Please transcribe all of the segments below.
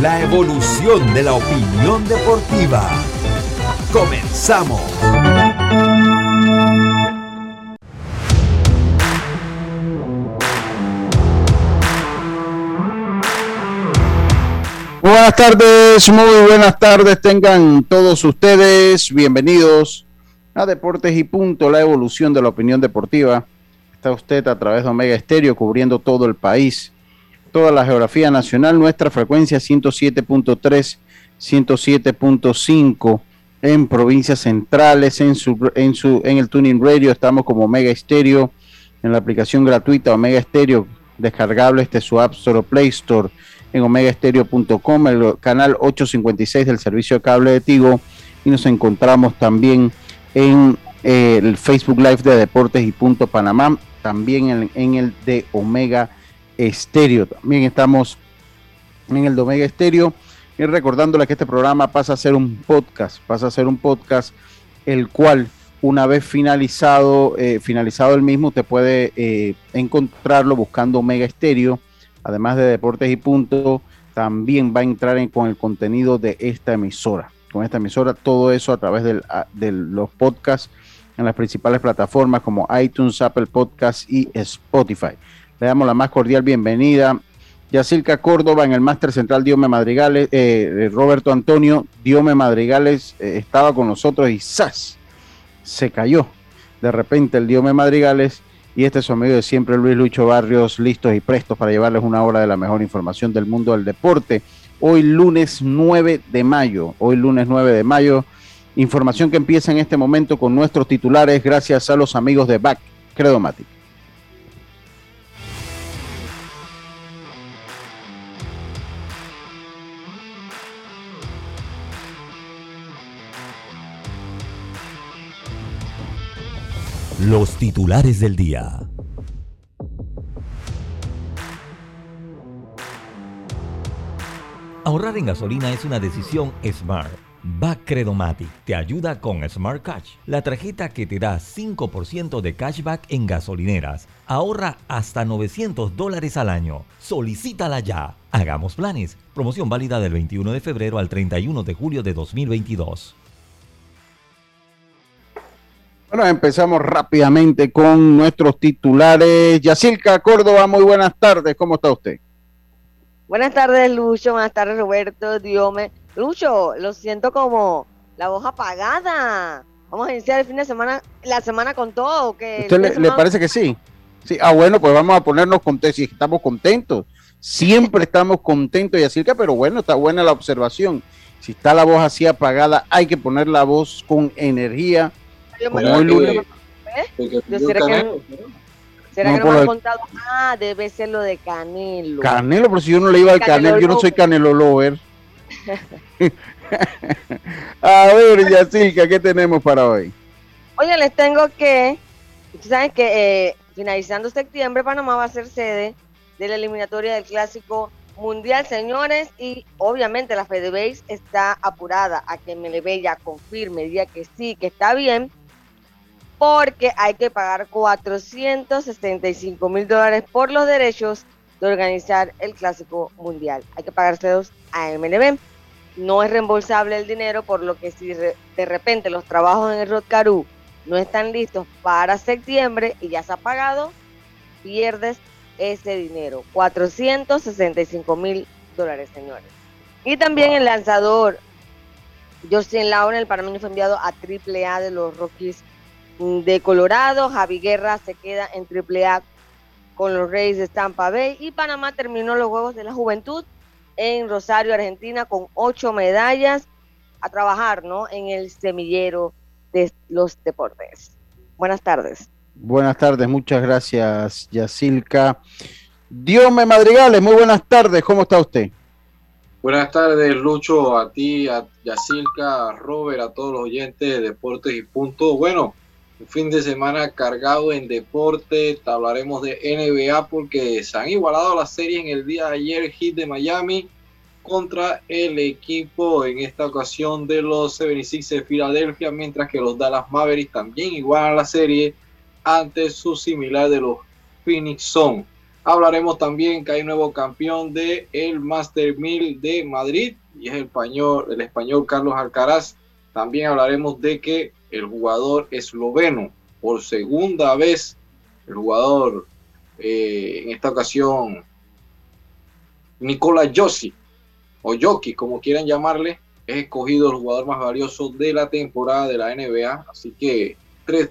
La evolución de la opinión deportiva. Comenzamos. Buenas tardes, muy buenas tardes tengan todos ustedes. Bienvenidos a Deportes y Punto, la evolución de la opinión deportiva. Está usted a través de Omega Estéreo cubriendo todo el país, toda la geografía nacional, nuestra frecuencia 107.3, 107.5 en provincias centrales, en, su, en, su, en el Tuning Radio, estamos como Omega Estéreo, en la aplicación gratuita Omega Estéreo, descargable este su App Store o Play Store, en omegaestereo.com, el canal 856 del servicio de cable de Tigo, y nos encontramos también en eh, el Facebook Live de Deportes y Punto Panamá, también en, en el de Omega Estéreo. También estamos en el de Omega Estéreo y recordándole que este programa pasa a ser un podcast, pasa a ser un podcast el cual una vez finalizado, eh, finalizado el mismo, te puede eh, encontrarlo buscando Omega Estéreo, además de Deportes y Punto, también va a entrar en, con el contenido de esta emisora. Con esta emisora, todo eso a través de los podcasts en las principales plataformas como iTunes, Apple Podcasts y Spotify. Le damos la más cordial bienvenida Yacilca Córdoba en el Máster Central Diome Madrigales, eh, Roberto Antonio Diome Madrigales eh, estaba con nosotros y ¡zas! se cayó de repente el Diome Madrigales y este es su amigo de siempre Luis Lucho Barrios, listos y prestos para llevarles una hora de la mejor información del mundo del deporte. Hoy lunes 9 de mayo, hoy lunes 9 de mayo, información que empieza en este momento con nuestros titulares gracias a los amigos de Back Credomatic. Los titulares del día. Ahorrar en gasolina es una decisión smart. Backcredomatic te ayuda con Smart Cash, la tarjeta que te da 5% de cashback en gasolineras. Ahorra hasta 900 dólares al año. Solicítala ya. Hagamos planes. Promoción válida del 21 de febrero al 31 de julio de 2022. Bueno, empezamos rápidamente con nuestros titulares. Yacilca Córdoba, muy buenas tardes. ¿Cómo está usted? Buenas tardes, Lucho. Buenas tardes, Roberto. Diome. Lucho, lo siento como la voz apagada. Vamos a iniciar el fin de semana, la semana con todo. que ¿Usted le, le, parece que sí? Sí. Ah, bueno, pues vamos a ponernos contentos. Si estamos contentos, siempre estamos contentos, Yacilca, pero bueno, está buena la observación. Si está la voz así apagada, hay que poner la voz con energía como hoy lunes. ¿Eh? ¿Será que, ¿será no, que no me han contado? Ah, debe ser lo de Canelo. Canelo, pero si yo no le iba al Canelo, Canelo yo no soy Canelo Lover. a ver, Yacilca, ¿qué tenemos para hoy? Oye, les tengo que, saben que eh, finalizando septiembre, Panamá va a ser sede de la eliminatoria del Clásico Mundial, señores, y obviamente la FedeBase está apurada a que MLB ya confirme, diga que sí, que está bien, porque hay que pagar 465 mil dólares por los derechos de organizar el Clásico Mundial. Hay que pagárselos a MLB. No es reembolsable el dinero, por lo que si de repente los trabajos en el Rotcarú no están listos para septiembre y ya se ha pagado, pierdes ese dinero. 465 mil dólares, señores. Y también el lanzador Justin Laura, el panameño fue enviado a AAA de los Rockies de Colorado. Javi Guerra se queda en AAA con los Reyes de Tampa Bay. Y Panamá terminó los Juegos de la Juventud en Rosario, Argentina, con ocho medallas a trabajar ¿no? en el semillero de los deportes. Buenas tardes. Buenas tardes, muchas gracias, Yacilca. Diome Madrigales, muy buenas tardes, ¿cómo está usted? Buenas tardes, Lucho, a ti, a Yacilca, a Robert, a todos los oyentes de Deportes y Punto. Bueno, fin de semana cargado en deporte. Hablaremos de NBA porque se han igualado las series en el día de ayer. Hit de Miami contra el equipo en esta ocasión de los 76 de Filadelfia, mientras que los Dallas Mavericks también igualan la serie ante su similar de los Phoenix Sun. Hablaremos también que hay nuevo campeón de el Master 1000 de Madrid y es el español, el español Carlos Alcaraz. También hablaremos de que el jugador esloveno por segunda vez, el jugador eh, en esta ocasión Nicola Jossi o Joki, como quieran llamarle, es escogido el jugador más valioso de la temporada de la NBA. Así que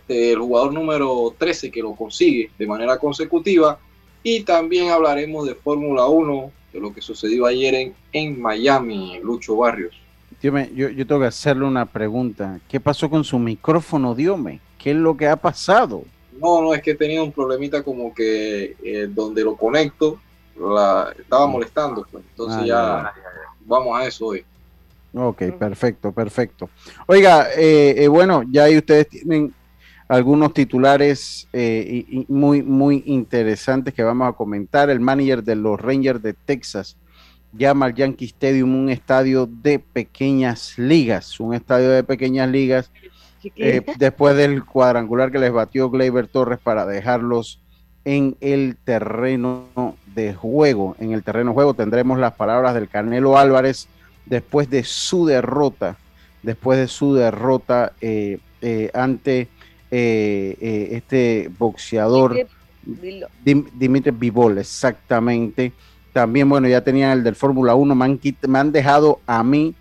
el jugador número 13 que lo consigue de manera consecutiva. Y también hablaremos de Fórmula 1, de lo que sucedió ayer en, en Miami, Lucho Barrios. Yo, yo, tengo que hacerle una pregunta. ¿Qué pasó con su micrófono, Diome? ¿Qué es lo que ha pasado? No, no, es que he tenido un problemita como que eh, donde lo conecto, la, estaba mm. molestando. Pues. Entonces ah, ya, vamos a eso hoy. Ok, perfecto, perfecto. Oiga, eh, eh, bueno, ya ahí ustedes tienen algunos titulares eh, muy, muy interesantes que vamos a comentar. El manager de los Rangers de Texas llama al Yankee Stadium un estadio de pequeñas ligas, un estadio de pequeñas ligas, eh, después del cuadrangular que les batió Gleyber Torres para dejarlos en el terreno de juego. En el terreno de juego tendremos las palabras del Canelo Álvarez después de su derrota, después de su derrota eh, ante eh, eh, este boxeador Dimitri Vivol, exactamente. También, bueno, ya tenía el del Fórmula 1, me han, me han, dejado a mí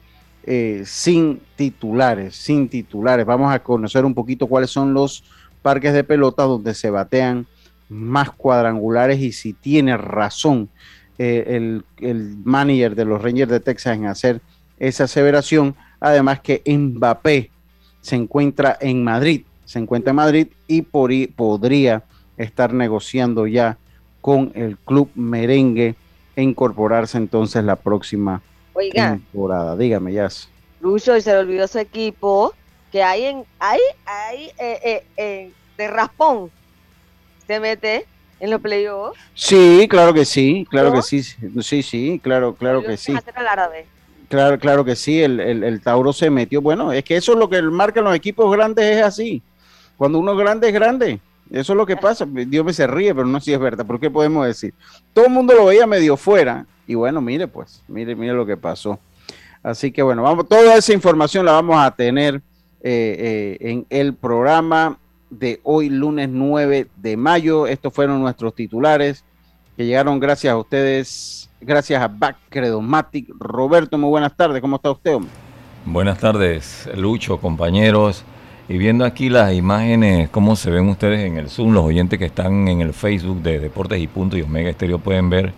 eh, sin titulares, sin titulares. Vamos a conocer un poquito cuáles son los parques de pelota donde se batean más cuadrangulares y si tiene razón el, el, manager de los Rangers de Texas en hacer esa aseveración. Además que Mbappé se encuentra en Madrid se encuentra en Madrid y podría estar negociando ya con el club merengue incorporarse entonces la próxima temporada. Dígame, ya. Lucho, y se le olvidó su equipo que hay en, hay, hay eh, eh, de raspón. Se mete en los playoffs. Sí, claro que sí, claro que sí, sí, sí, claro, claro que sí. Claro, claro que sí, el, el, el, Tauro se metió. Bueno, es que eso es lo que marcan los equipos grandes, es así. Cuando uno es grande, es grande. Eso es lo que pasa. Dios me se ríe, pero no si es verdad. ¿Por qué podemos decir? Todo el mundo lo veía medio fuera. Y bueno, mire, pues, mire, mire lo que pasó. Así que bueno, vamos, toda esa información la vamos a tener eh, eh, en el programa de hoy, lunes 9 de mayo. Estos fueron nuestros titulares que llegaron gracias a ustedes, gracias a Bacredomatic. Roberto, muy buenas tardes. ¿Cómo está usted? Buenas tardes, Lucho, compañeros. Y viendo aquí las imágenes, cómo se ven ustedes en el Zoom, los oyentes que están en el Facebook de Deportes y Punto y Omega Estéreo pueden ver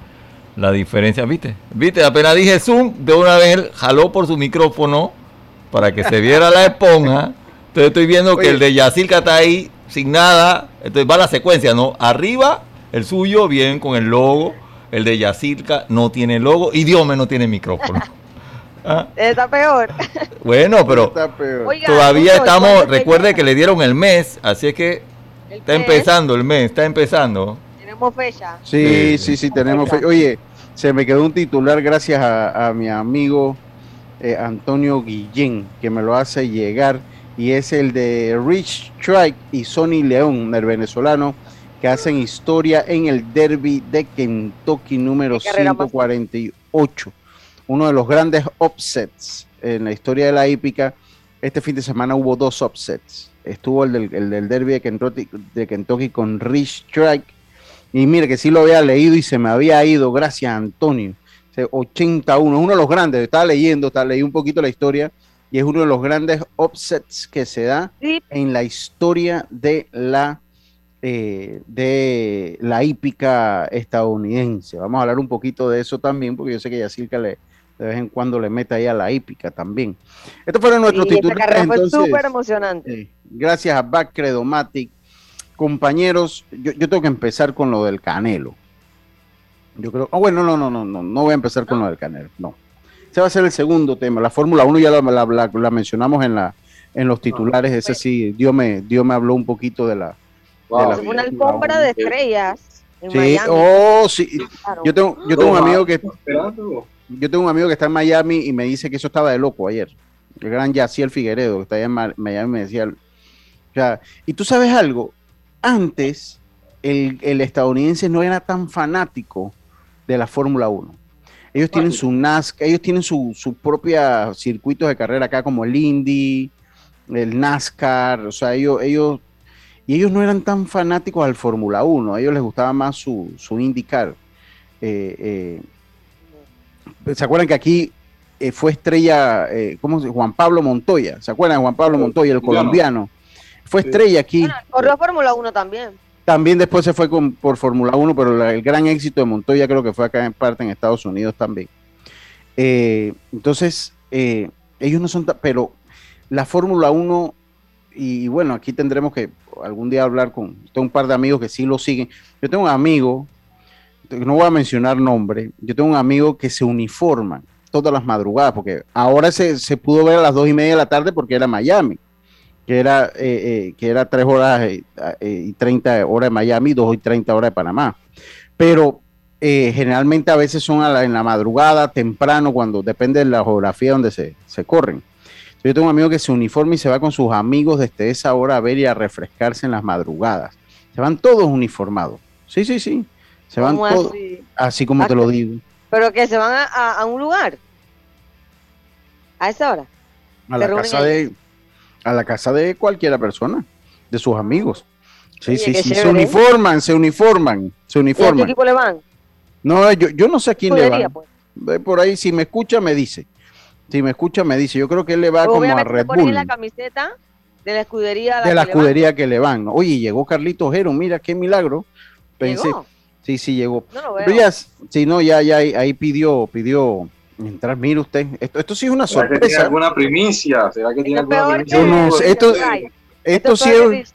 la diferencia. ¿Viste? ¿Viste? Apenas dije Zoom, de una vez jaló por su micrófono para que se viera la esponja. Entonces estoy viendo que el de Yacirca está ahí sin nada. Entonces va la secuencia, ¿no? Arriba, el suyo, bien con el logo. El de Yacirca no tiene logo y Dios me no tiene micrófono. Ah. Está peor. Bueno, pero todavía estamos, recuerde que le dieron el mes, así es que está empezando el mes, está empezando. Tenemos fecha. Sí, sí, sí, tenemos fecha. Oye, se me quedó un titular gracias a, mi amigo eh, Antonio Guillén, que me lo hace llegar, y es el de Rich Strike y Sonny León, el venezolano, que hacen historia en el derby de Kentucky número 148 uno de los grandes upsets en la historia de la hípica. Este fin de semana hubo dos upsets. Estuvo el del, derby de Kentucky, de Kentucky con Rich Strike. Y mire que sí lo había leído y se me había ido, gracias Antonio. 81, uno de los grandes, estaba leyendo, estaba, leí un poquito la historia y es uno de los grandes upsets que se da en la historia de la eh, de la hípica estadounidense. Vamos a hablar un poquito de eso también, porque yo sé que Yacirca le, de vez en cuando le mete ahí a la hípica también. Estos fueron nuestros sí, titulares. fue súper emocionante. gracias a Back Credomatic. Compañeros, yo, tengo que empezar con lo del Canelo. Yo creo, oh, bueno, no, no, no, no, no voy a empar con lo del Canelo, no. Ese va a ser el segundo tema. La Fórmula 1 ya la, mencionamos en, la, en los titulares. Ese sí, Dios me, Dios me habló un poquito de la. una alfombra de estrellas. En sí, oh, sí. Yo tengo, yo tengo un amigo que. Yo tengo un amigo que está en Miami y me dice que eso estaba de loco ayer. El gran Yaciel Figueredo, que está allá en Miami, me decía. O sea, y tú sabes algo, antes el, el estadounidense no era tan fanático de la Fórmula 1 ellos tienen su NASCAR, ellos tienen su, su propia circuitos de carrera acá como el Indy, el NASCAR, o sea, ellos, ellos, y ellos no eran tan fanáticos al Fórmula 1, a ellos les gustaba más su, su IndyCar. Eh, eh, ¿Se acuerdan que aquí eh, fue estrella, ¿cómo se Juan Pablo Montoya? ¿Se acuerdan de Juan Pablo Montoya, el colombiano? Fue estrella aquí. corrió Fórmula 1 también. También después se fue por Fórmula 1, pero el gran éxito de Montoya creo que fue acá en parte en Estados Unidos también. Eh, entonces, eh, ellos no son, pero la Fórmula 1, y, bueno, aquí tendremos que algún día hablar con, tengo un par de amigos que sí lo siguen. Yo tengo un amigo, no voy a mencionar nombre, yo tengo un amigo que se uniforma todas las madrugadas, porque ahora se, se pudo ver a las dos y media de la tarde porque era Miami que era, eh, eh, que era 3 horas eh, y 30 horas de Miami, 2 y 30 horas de Panamá. Pero generalmente a veces son en la madrugada, temprano, cuando depende de la geografía donde se, se corren. Yo tengo un amigo que se uniforma y se va con sus amigos desde esa hora a ver y a refrescarse en las madrugadas. Se van todos uniformados. Sí, sí, sí. Se van todos. Así? como te lo digo. ¿Pero que se van a, a un lugar? ¿A esa hora? A la casa de a la casa de cualquiera persona, de sus amigos. Sí, sí, sí, se uniforman, se uniforman, se uniforman. ¿Y a qué equipo le van? No, yo, yo no sé a quién le va. Pues. Por ahí, si me escucha, me dice. Si me escucha, me dice. Yo creo que él le va como a Red Bull. la camiseta de la escudería. de la que escudería le que le van. Oye, llegó Carlito Jero, mira qué milagro. Pensé, sí, sí llegó. No Pero ya, sí, no, ya, ya ahí pidió, pidió Mientras mire usted, esto, esto sí es una sorpresa. ¿Será que tiene alguna primicia? ¿Será que tiene alguna primicia? no esto, esto, sí es.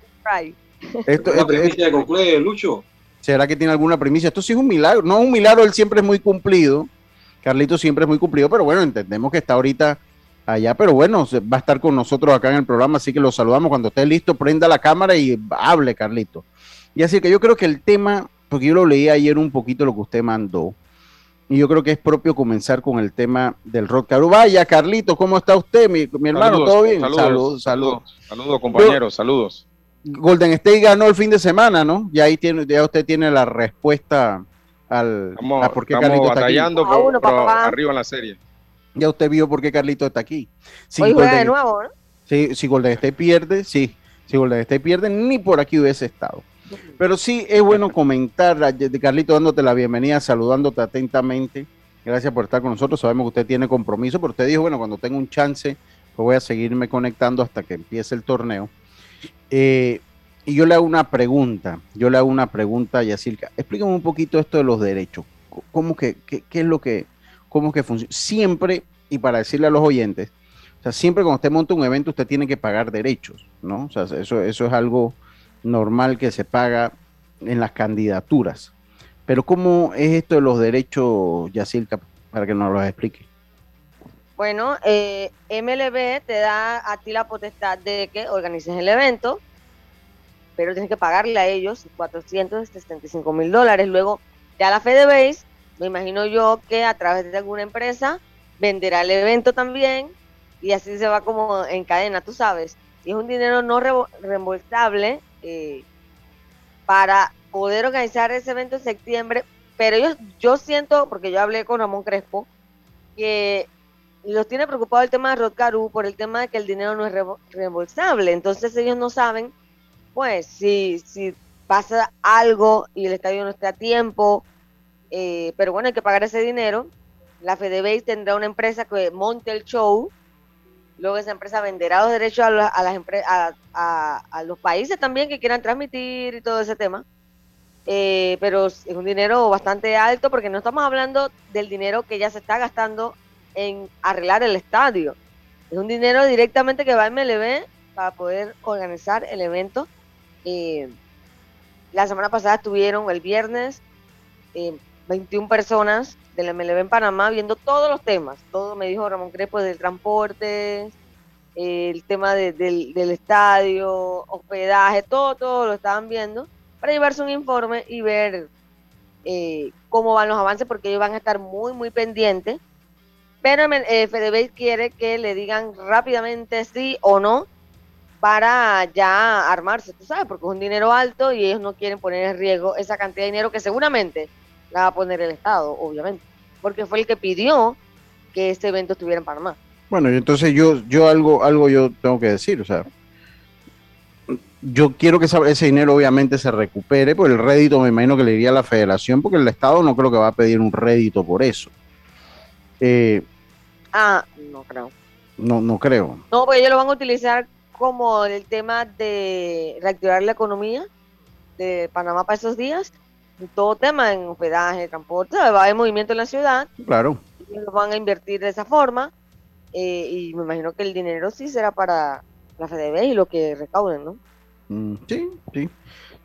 Esto, ¿Una primicia de Lucho? ¿Será que tiene alguna primicia? Esto sí es un milagro. No es un milagro, él siempre es muy cumplido. Carlito siempre es muy cumplido, pero bueno, entendemos que está ahorita allá, pero bueno, va a estar con nosotros acá en el programa, así que lo saludamos. Cuando esté listo, prenda la cámara y hable, Carlito. Y así que yo creo que el tema, porque yo lo leí ayer un poquito lo que usted mandó, y yo creo que es propio comenzar con el tema del rock Vaya, Carlito, ¿cómo está usted, mi, hermano? ¿Todo bien? Saludos, saludos. Saludos, compañeros, saludos. Golden State ganó el fin de semana, ¿no? Ya ahí tiene, ya usted tiene la respuesta al a por qué Carlito está aquí. arriba en la serie. Ya usted vio por qué Carlito está aquí. Si Hoy juega de nuevo, ¿no? Si, si Golden State pierde, sí. Si Golden State pierde, ni por aquí hubiese estado. Pero sí es bueno comentar, Carlito, dándote la bienvenida, saludándote atentamente. Gracias por estar con nosotros. Sabemos que usted tiene compromiso, pero usted dijo, bueno, cuando tenga un chance, pues voy a seguirme conectando hasta que empiece el torneo. Eh, y yo le hago una pregunta, yo le hago una pregunta a Yacirca. Explícame un poquito esto de los derechos. ¿Cómo que, qué, es lo que, cómo que funciona? Siempre, y para decirle a los oyentes, o sea, siempre cuando usted monta un evento, usted tiene que pagar derechos, ¿no? O sea, eso, eso es algo normal que se paga en las candidaturas. Pero ¿cómo es esto de los derechos, Yacirca, para que nos lo explique? Bueno, eh, MLB te da a ti la potestad de que organices el evento, pero tienes que pagarle a ellos 475 mil dólares. Luego, ya la FedeBase, me imagino yo que a través de alguna empresa venderá el evento también y así se va como en cadena, tú sabes. Y es un dinero no reembolsable eh, para poder organizar ese evento en septiembre, pero ellos, yo siento, porque yo hablé con Ramón Crespo, que los tiene preocupado el tema de Rodcaru por el tema de que el dinero no es reembolsable, entonces ellos no saben, pues, si, si pasa algo y el estadio no está a tiempo, eh, pero bueno, hay que pagar ese dinero, la FedeBase tendrá una empresa que monte el show, Luego esa empresa venderá los derechos a, las a, los países también que quieran transmitir y todo ese tema. Eh, pero es un dinero bastante alto porque no estamos hablando del dinero que ya se está gastando en arreglar el estadio. Es un dinero directamente que va a MLB para poder organizar el evento. Eh, la semana pasada estuvieron el viernes 21 eh, personas del MLB en Panamá viendo todos los temas. Todo me dijo Ramón Crespo del transporte, el tema del, estadio, hospedaje, todo, todo lo estaban viendo para llevarse un informe y ver eh, cómo van los avances, porque ellos van a estar muy, muy pendientes. Pero eh, quiere que le digan rápidamente sí o no para ya armarse, tú sabes, porque es un dinero alto y ellos no quieren poner en riesgo esa cantidad de dinero que seguramente la va a poner el Estado, obviamente, porque fue el que pidió que este evento estuviera en Panamá. Bueno, entonces yo, yo algo, algo yo tengo que decir, o sea, yo quiero que ese dinero obviamente se recupere, pues el rédito me imagino que le iría a la federación, porque el Estado no creo que va a pedir un rédito por eso. Eh, ah, no creo. No, no creo. No, porque ellos lo van a utilizar como el tema de reactivar la economía de Panamá para esos días, todo tema en hospedaje, transporte, va a haber movimiento en la ciudad. Claro. Lo van a invertir de esa forma eh, y me imagino que el dinero sí será para la FDB y lo que recauden, ¿no? Mm, sí, sí.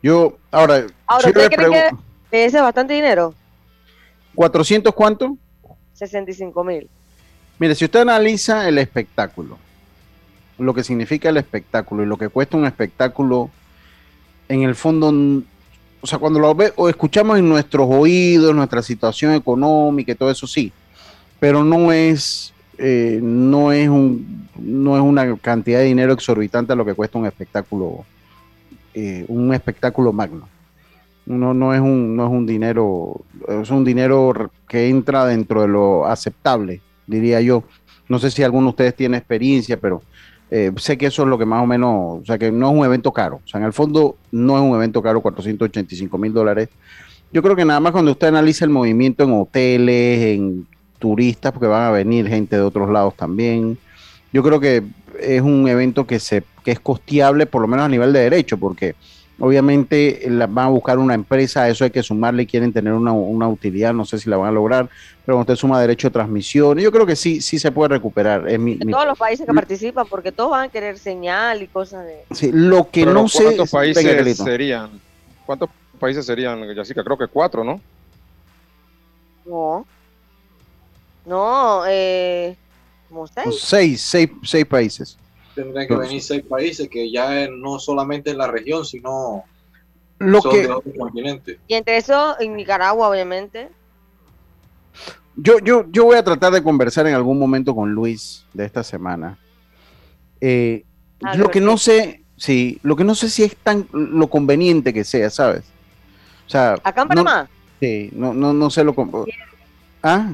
Yo, ahora, ahora ¿usted cree que ese es bastante dinero? ¿400 cuánto? 65 mil. Mire, si usted analiza el espectáculo, lo que significa el espectáculo y lo que cuesta un espectáculo, en el fondo, o sea, cuando lo ve o escuchamos en nuestros oídos, nuestra situación económica y todo eso, sí, pero no es eh, no, es un, no es una cantidad de dinero exorbitante a lo que cuesta un espectáculo, eh, un espectáculo magno. No, no, es un, no es un dinero, es un dinero que entra dentro de lo aceptable, diría yo. No sé si alguno de ustedes tiene experiencia, pero eh, sé que eso es lo que más o menos, o sea, que no es un evento caro. O sea, en el fondo no es un evento caro, 485 mil dólares. Yo creo que nada más cuando usted analiza el movimiento en hoteles, en turistas, porque van a venir gente de otros lados también. Yo creo que es un evento que, se, que es costeable, por lo menos a nivel de derecho, porque obviamente la, van a buscar una empresa, a eso hay que sumarle, quieren tener una, utilidad, no sé si la van a lograr, pero cuando usted suma derecho de transmisión, yo creo que sí, sí se puede recuperar. Es todos los países que participan, porque todos van a querer señal y cosas de... Sí, lo que no sé... ¿Cuántos países serían? ¿Cuántos países serían, Jessica? Creo que cuatro, ¿no? No. No, eh, como seis. Seis, seis, seis países. Tendrían que venir seis países que ya no solamente en la región, sino lo que, Y entre eso, en Nicaragua, obviamente. Yo, yo, yo voy a tratar de conversar en algún momento con Luis de esta semana. Eh, ah, lo que no sé, sí, lo que no sé si es tan lo conveniente que sea, ¿sabes? O sea, acá en Panamá. sí, no, no, no sé lo. Ah.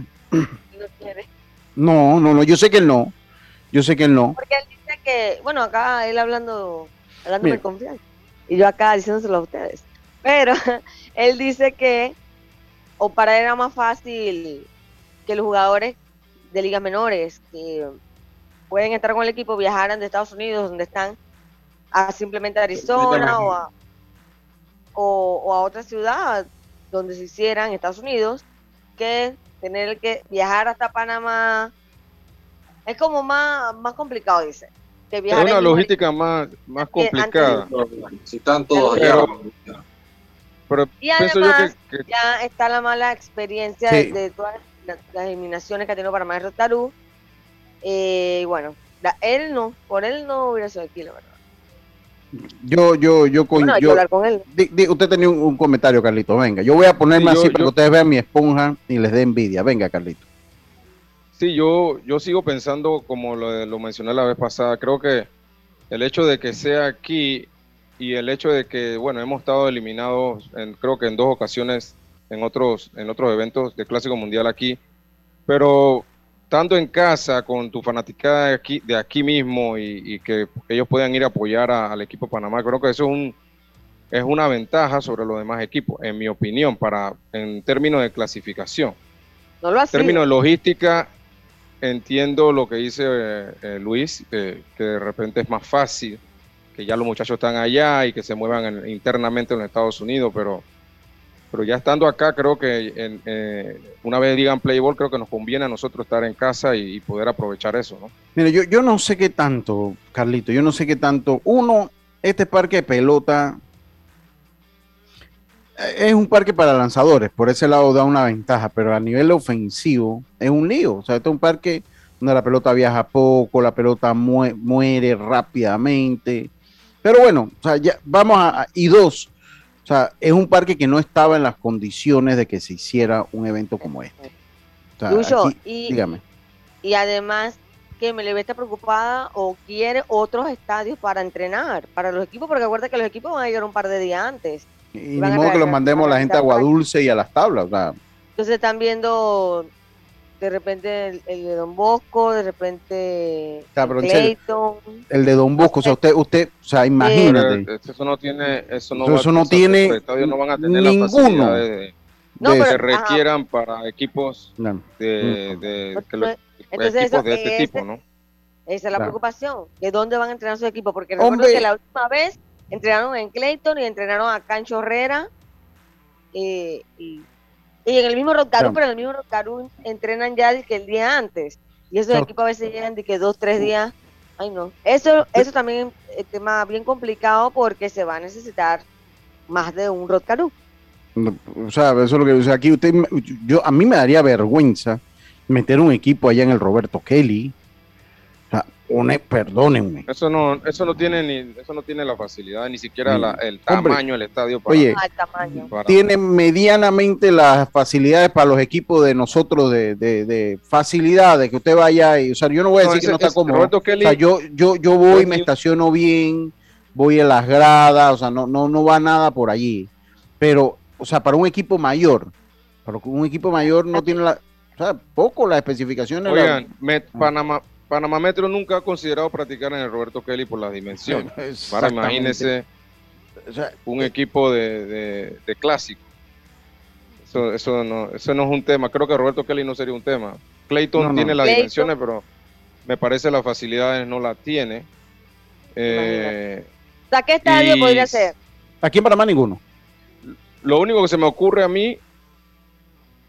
No, no, no, yo sé que él no. Yo sé que él no. Porque él dice que, bueno, acá él hablando, hablando de confianza. Y yo acá diciéndoselo a ustedes. Pero él dice que, o para él era más fácil que los jugadores de ligas menores que pueden estar con el equipo viajaran de Estados Unidos, donde están, a simplemente Arizona o a, o, o a otra ciudad donde se hicieran Estados Unidos, que tener que viajar hasta Panamá es como más, más complicado, dice. Que es una logística más, más complicada. Si están todos allá. y además, ya está la mala experiencia de, todas las, eliminaciones que ha tenido Panamá de Rotarú. Eh, y bueno, él no, por él no hubiera sido aquí, la verdad. Yo, yo, yo, con, yo, usted tenía un, comentario, Carlito. Venga, yo voy a ponerme así para que ustedes vean mi esponja y les dé envidia. Venga, Carlito. Sí, yo, yo sigo pensando, como lo, lo mencioné la vez pasada, creo que el hecho de que sea aquí y el hecho de que, bueno, hemos estado eliminados, en, creo que en dos ocasiones en otros, en otros eventos de Clásico Mundial aquí, pero estando en casa con tu fanaticada de aquí, de aquí mismo y, que ellos puedan ir a apoyar al equipo de Panamá, creo que eso es, un, es una ventaja sobre los demás equipos, en mi opinión, para en términos de clasificación. en términos de logística, entiendo lo que dice eh, eh, Luis, que de repente es más fácil, que ya los muchachos están allá y que se muevan internamente en Estados Unidos, pero pero ya estando acá, creo que eh, una vez digan Playboy, creo que nos conviene a nosotros estar en casa y, poder aprovechar eso, ¿no? Mire, yo, yo no sé qué tanto, Carlito, yo no sé qué tanto. Uno, este parque de pelota, es un parque para lanzadores, por ese lado da una ventaja, pero a nivel ofensivo es un lío. O sea, este es un parque donde la pelota viaja poco, la pelota muere rápidamente. Pero bueno, o sea, ya vamos a. Y dos, o sea, es un parque que no estaba en las condiciones de que se hiciera un evento como este. y, dígame. Y además que me le está preocupada o quiere otros estadios para entrenar, para los equipos, porque acuerda que los equipos van a llegar un par de días antes. Y ni modo que los mandemos a la gente a Aguadulce y a las tablas. Entonces están viendo de repente el, de Don Bosco, de repente el Clayton. El de Don Bosco, o sea, usted, usted, o sea, imagínate. eso no tiene, eso no, eso no tiene no van a tener ninguno. de, que se requieran para equipos de, de, equipos de este tipo, ¿no? Esa es la preocupación, de dónde van a entrenar sus equipos, porque recuerdo que la última vez entrenaron en Clayton y entrenaron a Cancho Herrera eh, y, en el mismo Rotarú, pero en el mismo Rotarú entrenan ya que el día antes. Y esos equipos a veces llegan de que dos, tres días. Ay, no. Eso, eso también es un tema bien complicado porque se va a necesitar más de un Rotcarú. O sea, eso es lo que o sea, aquí usted, yo, a mí me daría vergüenza meter un equipo allá en el Roberto Kelly, perdónenme. Eso no, eso no tiene ni, eso no tiene la facilidad, ni siquiera el tamaño del estadio. Para, oye, tiene medianamente las facilidades para los equipos de nosotros de, de, de facilidades que usted vaya y, o sea, yo no voy a decir que no está cómodo. o sea, yo, yo, yo voy, me estaciono bien, voy en las gradas, o sea, no, no, no va nada por allí. Pero, o sea, para un equipo mayor, para un equipo mayor no tiene la, o sea, poco las especificaciones. Oigan, Panamá, Panamá Metro nunca ha considerado practicar en el Roberto Kelly por las dimensiones. Para imagínese un equipo de, clásico. Eso, eso, no, eso no es un tema. Creo que Roberto Kelly no sería un tema. Clayton tiene las dimensiones, pero me parece las facilidades no las tiene. Eh, ¿qué estadio podría ser? Aquí en Panamá ninguno. Lo único que se me ocurre a mí,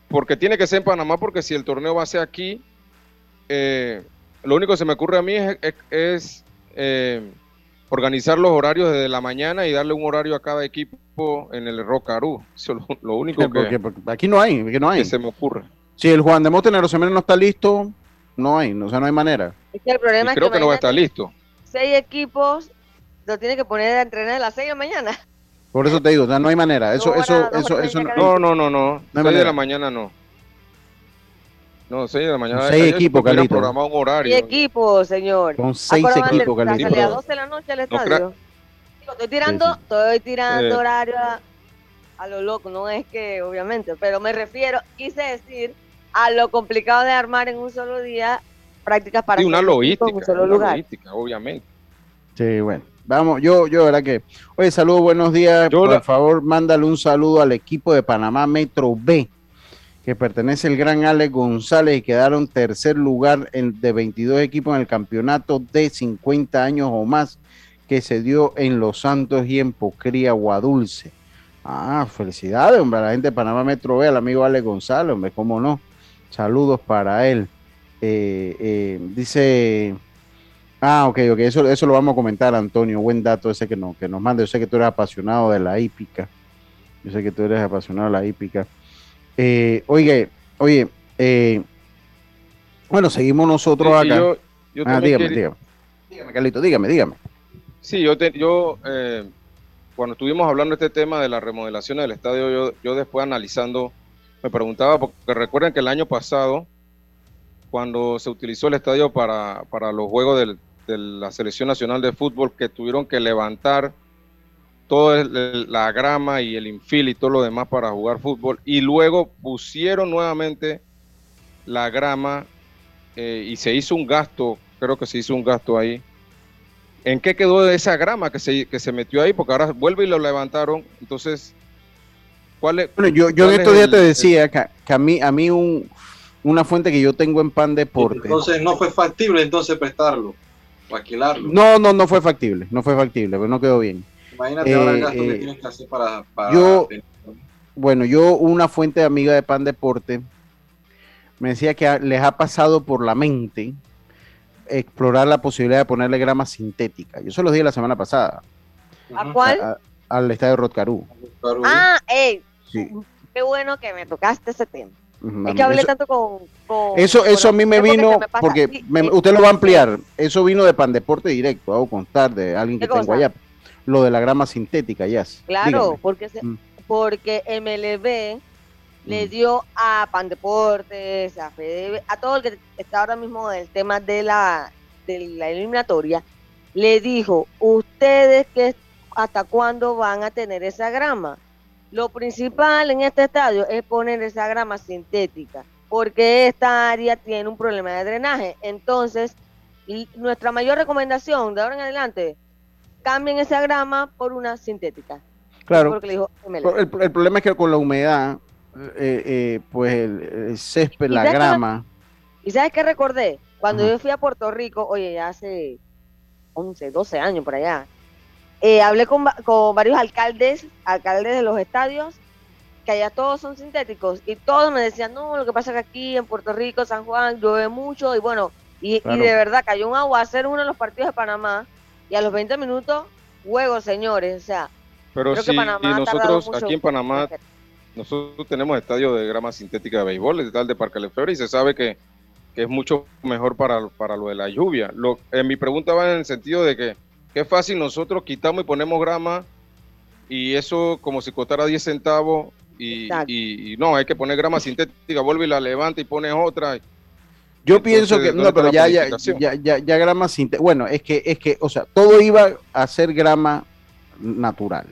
porque tiene que ser en Panamá, porque si el torneo va a ser aquí, eh, lo único que se me ocurre a mí es, eh, organizar los horarios desde la mañana y darle un horario a cada equipo en el Rocarú. Eso es lo, único que, aquí no hay, aquí no hay. se me ocurre. Si el Juan de Montenegro Semana no está listo, no hay, o sea, no hay manera. el problema creo que, no va a estar listo. Seis equipos lo tiene que poner a entrenar a las seis de la mañana. Por eso te digo, no hay manera. Eso, eso, eso, eso, no, no, no, no. no. de la mañana no. No, 6 de la mañana. seis equipos, Carlito. programado un horario. Seis equipos, señor. Con seis equipos, Carlito. Sale a 12 de la noche al estadio. estoy tirando, estoy tirando eh. horario a, lo loco, no es que, obviamente, pero me refiero, quise decir, a lo complicado de armar en un solo día prácticas para sí, una logística, un solo una lugar. logística, obviamente. Sí, bueno. Vamos, yo, yo, verdad que. Oye, saludos, buenos días. Por favor, mándale un saludo al equipo de Panamá Metro B que pertenece el gran Alex González y quedaron tercer lugar en, de 22 equipos en el campeonato de 50 años o más que se dio en Los Santos y en Pocría, Guadulce. Ah, felicidades, hombre, a la gente de Panamá Metro B, al amigo Alex González, hombre, cómo no. Saludos para él. Eh, eh, dice, ah, ok, ok, eso, eso lo vamos a comentar, Antonio. Buen dato ese que, no, que nos manda. Yo sé que tú eres apasionado de la hípica. Yo sé que tú eres apasionado de la hípica. Eh, oye, oye, eh, bueno, seguimos nosotros acá. ah, dígame, dígame. Dígame, Carlito, dígame, dígame. Sí, yo, yo eh, cuando estuvimos hablando de este tema de la remodelación del estadio, yo, yo después analizando, me preguntaba, porque recuerden que el año pasado, cuando se utilizó el estadio para, para los juegos de la Selección Nacional de Fútbol, que tuvieron que levantar toda la grama y el infil y todo lo demás para jugar fútbol. Y luego pusieron nuevamente la grama eh, y se hizo un gasto, creo que se hizo un gasto ahí. ¿En qué quedó de esa grama que se, que se metió ahí? Porque ahora vuelve y lo levantaron. Entonces, ¿cuál es? Bueno, yo, yo en estos días te decía que, a mí, a mí un, una fuente que yo tengo en Pan Deporte. Entonces no fue factible entonces prestarlo o alquilarlo. No, no, no fue factible, no fue factible, pero no quedó bien. Imagínate ahora el gasto que eh, tienes que hacer para, yo, bueno, yo, una fuente amiga de Pan Deporte, me decía que les ha pasado por la mente explorar la posibilidad de ponerle grama sintética. Yo se los dije la semana pasada. ¿A cuál? al estadio Rotcarú. Ah, hey, qué bueno que me tocaste ese tema. es que hablé tanto con, Eso, eso a mí me vino, porque usted lo va a ampliar. Eso vino de Pandeporte Directo, hago constar de alguien que tengo allá. Lo de la grama sintética, ya. Claro, porque, mm. porque MLB le mm. dio a Pandeportes, a Fede, a todo el que está ahora mismo del tema de la, de la eliminatoria, le dijo, ustedes que hasta cuándo van a tener esa grama. Lo principal en este estadio es poner esa grama sintética, porque esta área tiene un problema de drenaje. Entonces, nuestra mayor recomendación de ahora en adelante, cambien esa grama por una sintética. Claro. el, problema es que con la humedad, eh, eh, pues el, césped, la grama. ¿Y sabes qué recordé? Cuando yo fui a Puerto Rico, oye, ya hace 11, 12 años por allá, eh, hablé con, varios alcaldes, alcaldes de los estadios, que allá todos son sintéticos, y todos me decían, no, lo que pasa es que aquí en Puerto Rico, San Juan, llueve mucho, y bueno, y, de verdad cayó un agua hacer uno de los partidos de Panamá, y a los 20 minutos, juego, señores, o sea. Pero sí, y nosotros aquí en Panamá, nosotros tenemos estadio de grama sintética de béisbol, de tal de Parque Lefebvre, y se sabe que, es mucho mejor para, para lo de la lluvia. Lo, eh, mi pregunta va en el sentido de que Qué fácil nosotros quitamos y ponemos grama y eso como si costara 10 centavos y, no, hay que poner grama sintética, vuelve y la levanta y pones otra. Yo pienso que no, pero ya, ya, ya, ya, grama sintética. Bueno, es que, es que, o sea, todo iba a ser grama natural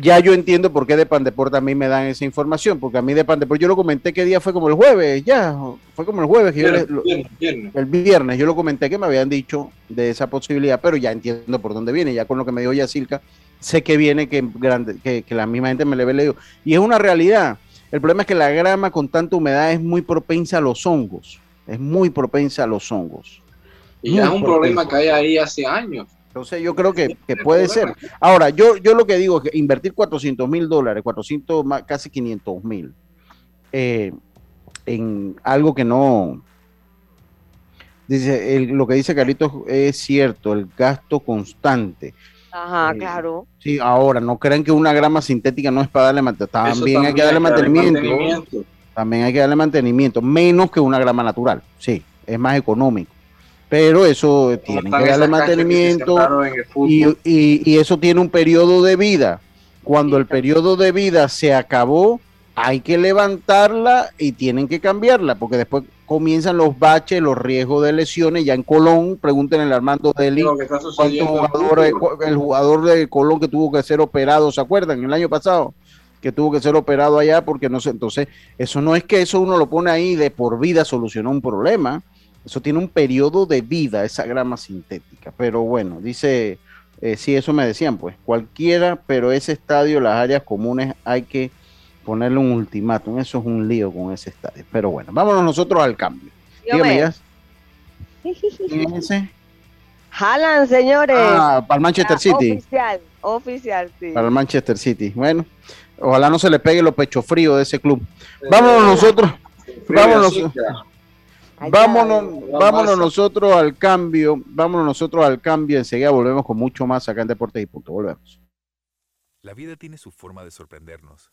ya yo entiendo por qué de Pandeport a mí me dan esa información, porque a mí de Pandeport yo lo comenté que día fue como el jueves, ya, fue como el jueves, que yo el viernes yo lo comenté que me habían dicho de esa posibilidad, pero ya entiendo por dónde viene, ya con lo que me dijo Yacilca, sé que viene que, grande, que, la misma gente me le ve leído. Y es una realidad, el problema es que la grama con tanta humedad es muy propensa a los hongos, es muy propensa a los hongos. Y ya es un problema que hay ahí hace años. Entonces yo creo que, puede ser. Ahora, yo, yo lo que digo es que invertir 400 mil dólares, 400, casi 500 mil, eh, en algo que no... Dice, lo que dice Carlitos es cierto, el gasto constante. Ajá, eh, claro. Sí, ahora, no crean que una grama sintética no es para darle mantenimiento. También, hay que darle mantenimiento. También hay que darle mantenimiento, menos que una grama natural. Sí, es más económico pero eso tiene que darle mantenimiento y, eso tiene un periodo de vida. Cuando el periodo de vida se acabó, hay que levantarla y tienen que cambiarla, porque después comienzan los baches, los riesgos de lesiones. Ya en Colón, pregunten al Armando Deli, jugador, el jugador de Colón que tuvo que ser operado, ¿se acuerdan? El año pasado que tuvo que ser operado allá porque no sé, entonces eso no es que eso uno lo pone ahí de por vida solucionó un problema, eso tiene un periodo de vida, esa grama sintética. Pero bueno, dice, eh, sí, eso me decían, pues cualquiera, pero ese estadio, las áreas comunes, hay que ponerle un ultimátum. Eso es un lío con ese estadio. Pero bueno, vámonos nosotros al cambio. Dígame ya. Jalan, señores. Ah, para el Manchester ah, City. Oficial, oficial, sí. Para el Manchester City. Bueno, ojalá no se le pegue los pechos fríos de ese club. Vámonos nosotros. Vámonos. Vámonos, vámonos nosotros al cambio, vámonos nosotros al cambio, enseguida volvemos con mucho más acá en Deportes y Punto, volvemos. La vida tiene su forma de sorprendernos,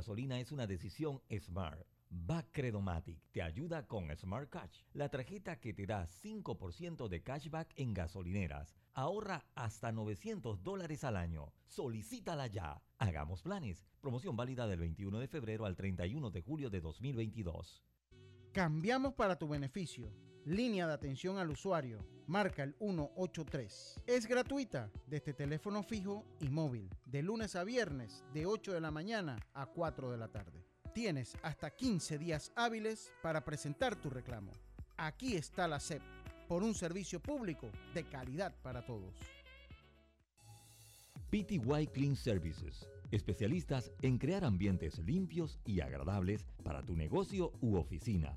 Gasolina es una decisión smart. Bacredomatic te ayuda con Smart Cash, la tarjeta que te da 5% de cashback en gasolineras. Ahorra hasta 900 dólares al año. Solicítala ya. Hagamos planes. Promoción válida del 21 de febrero al 31 de julio de 2022. Cambiamos para tu beneficio. Línea de atención al usuario. Marca el 183. Es gratuita desde teléfono fijo y móvil. De lunes a viernes, de 8 de la mañana a 4 de la tarde. Tienes hasta 15 días hábiles para presentar tu reclamo. Aquí está la SEP, por un servicio público de calidad para todos. PTY Clean Services, especialistas en crear ambientes limpios y agradables para tu negocio u oficina.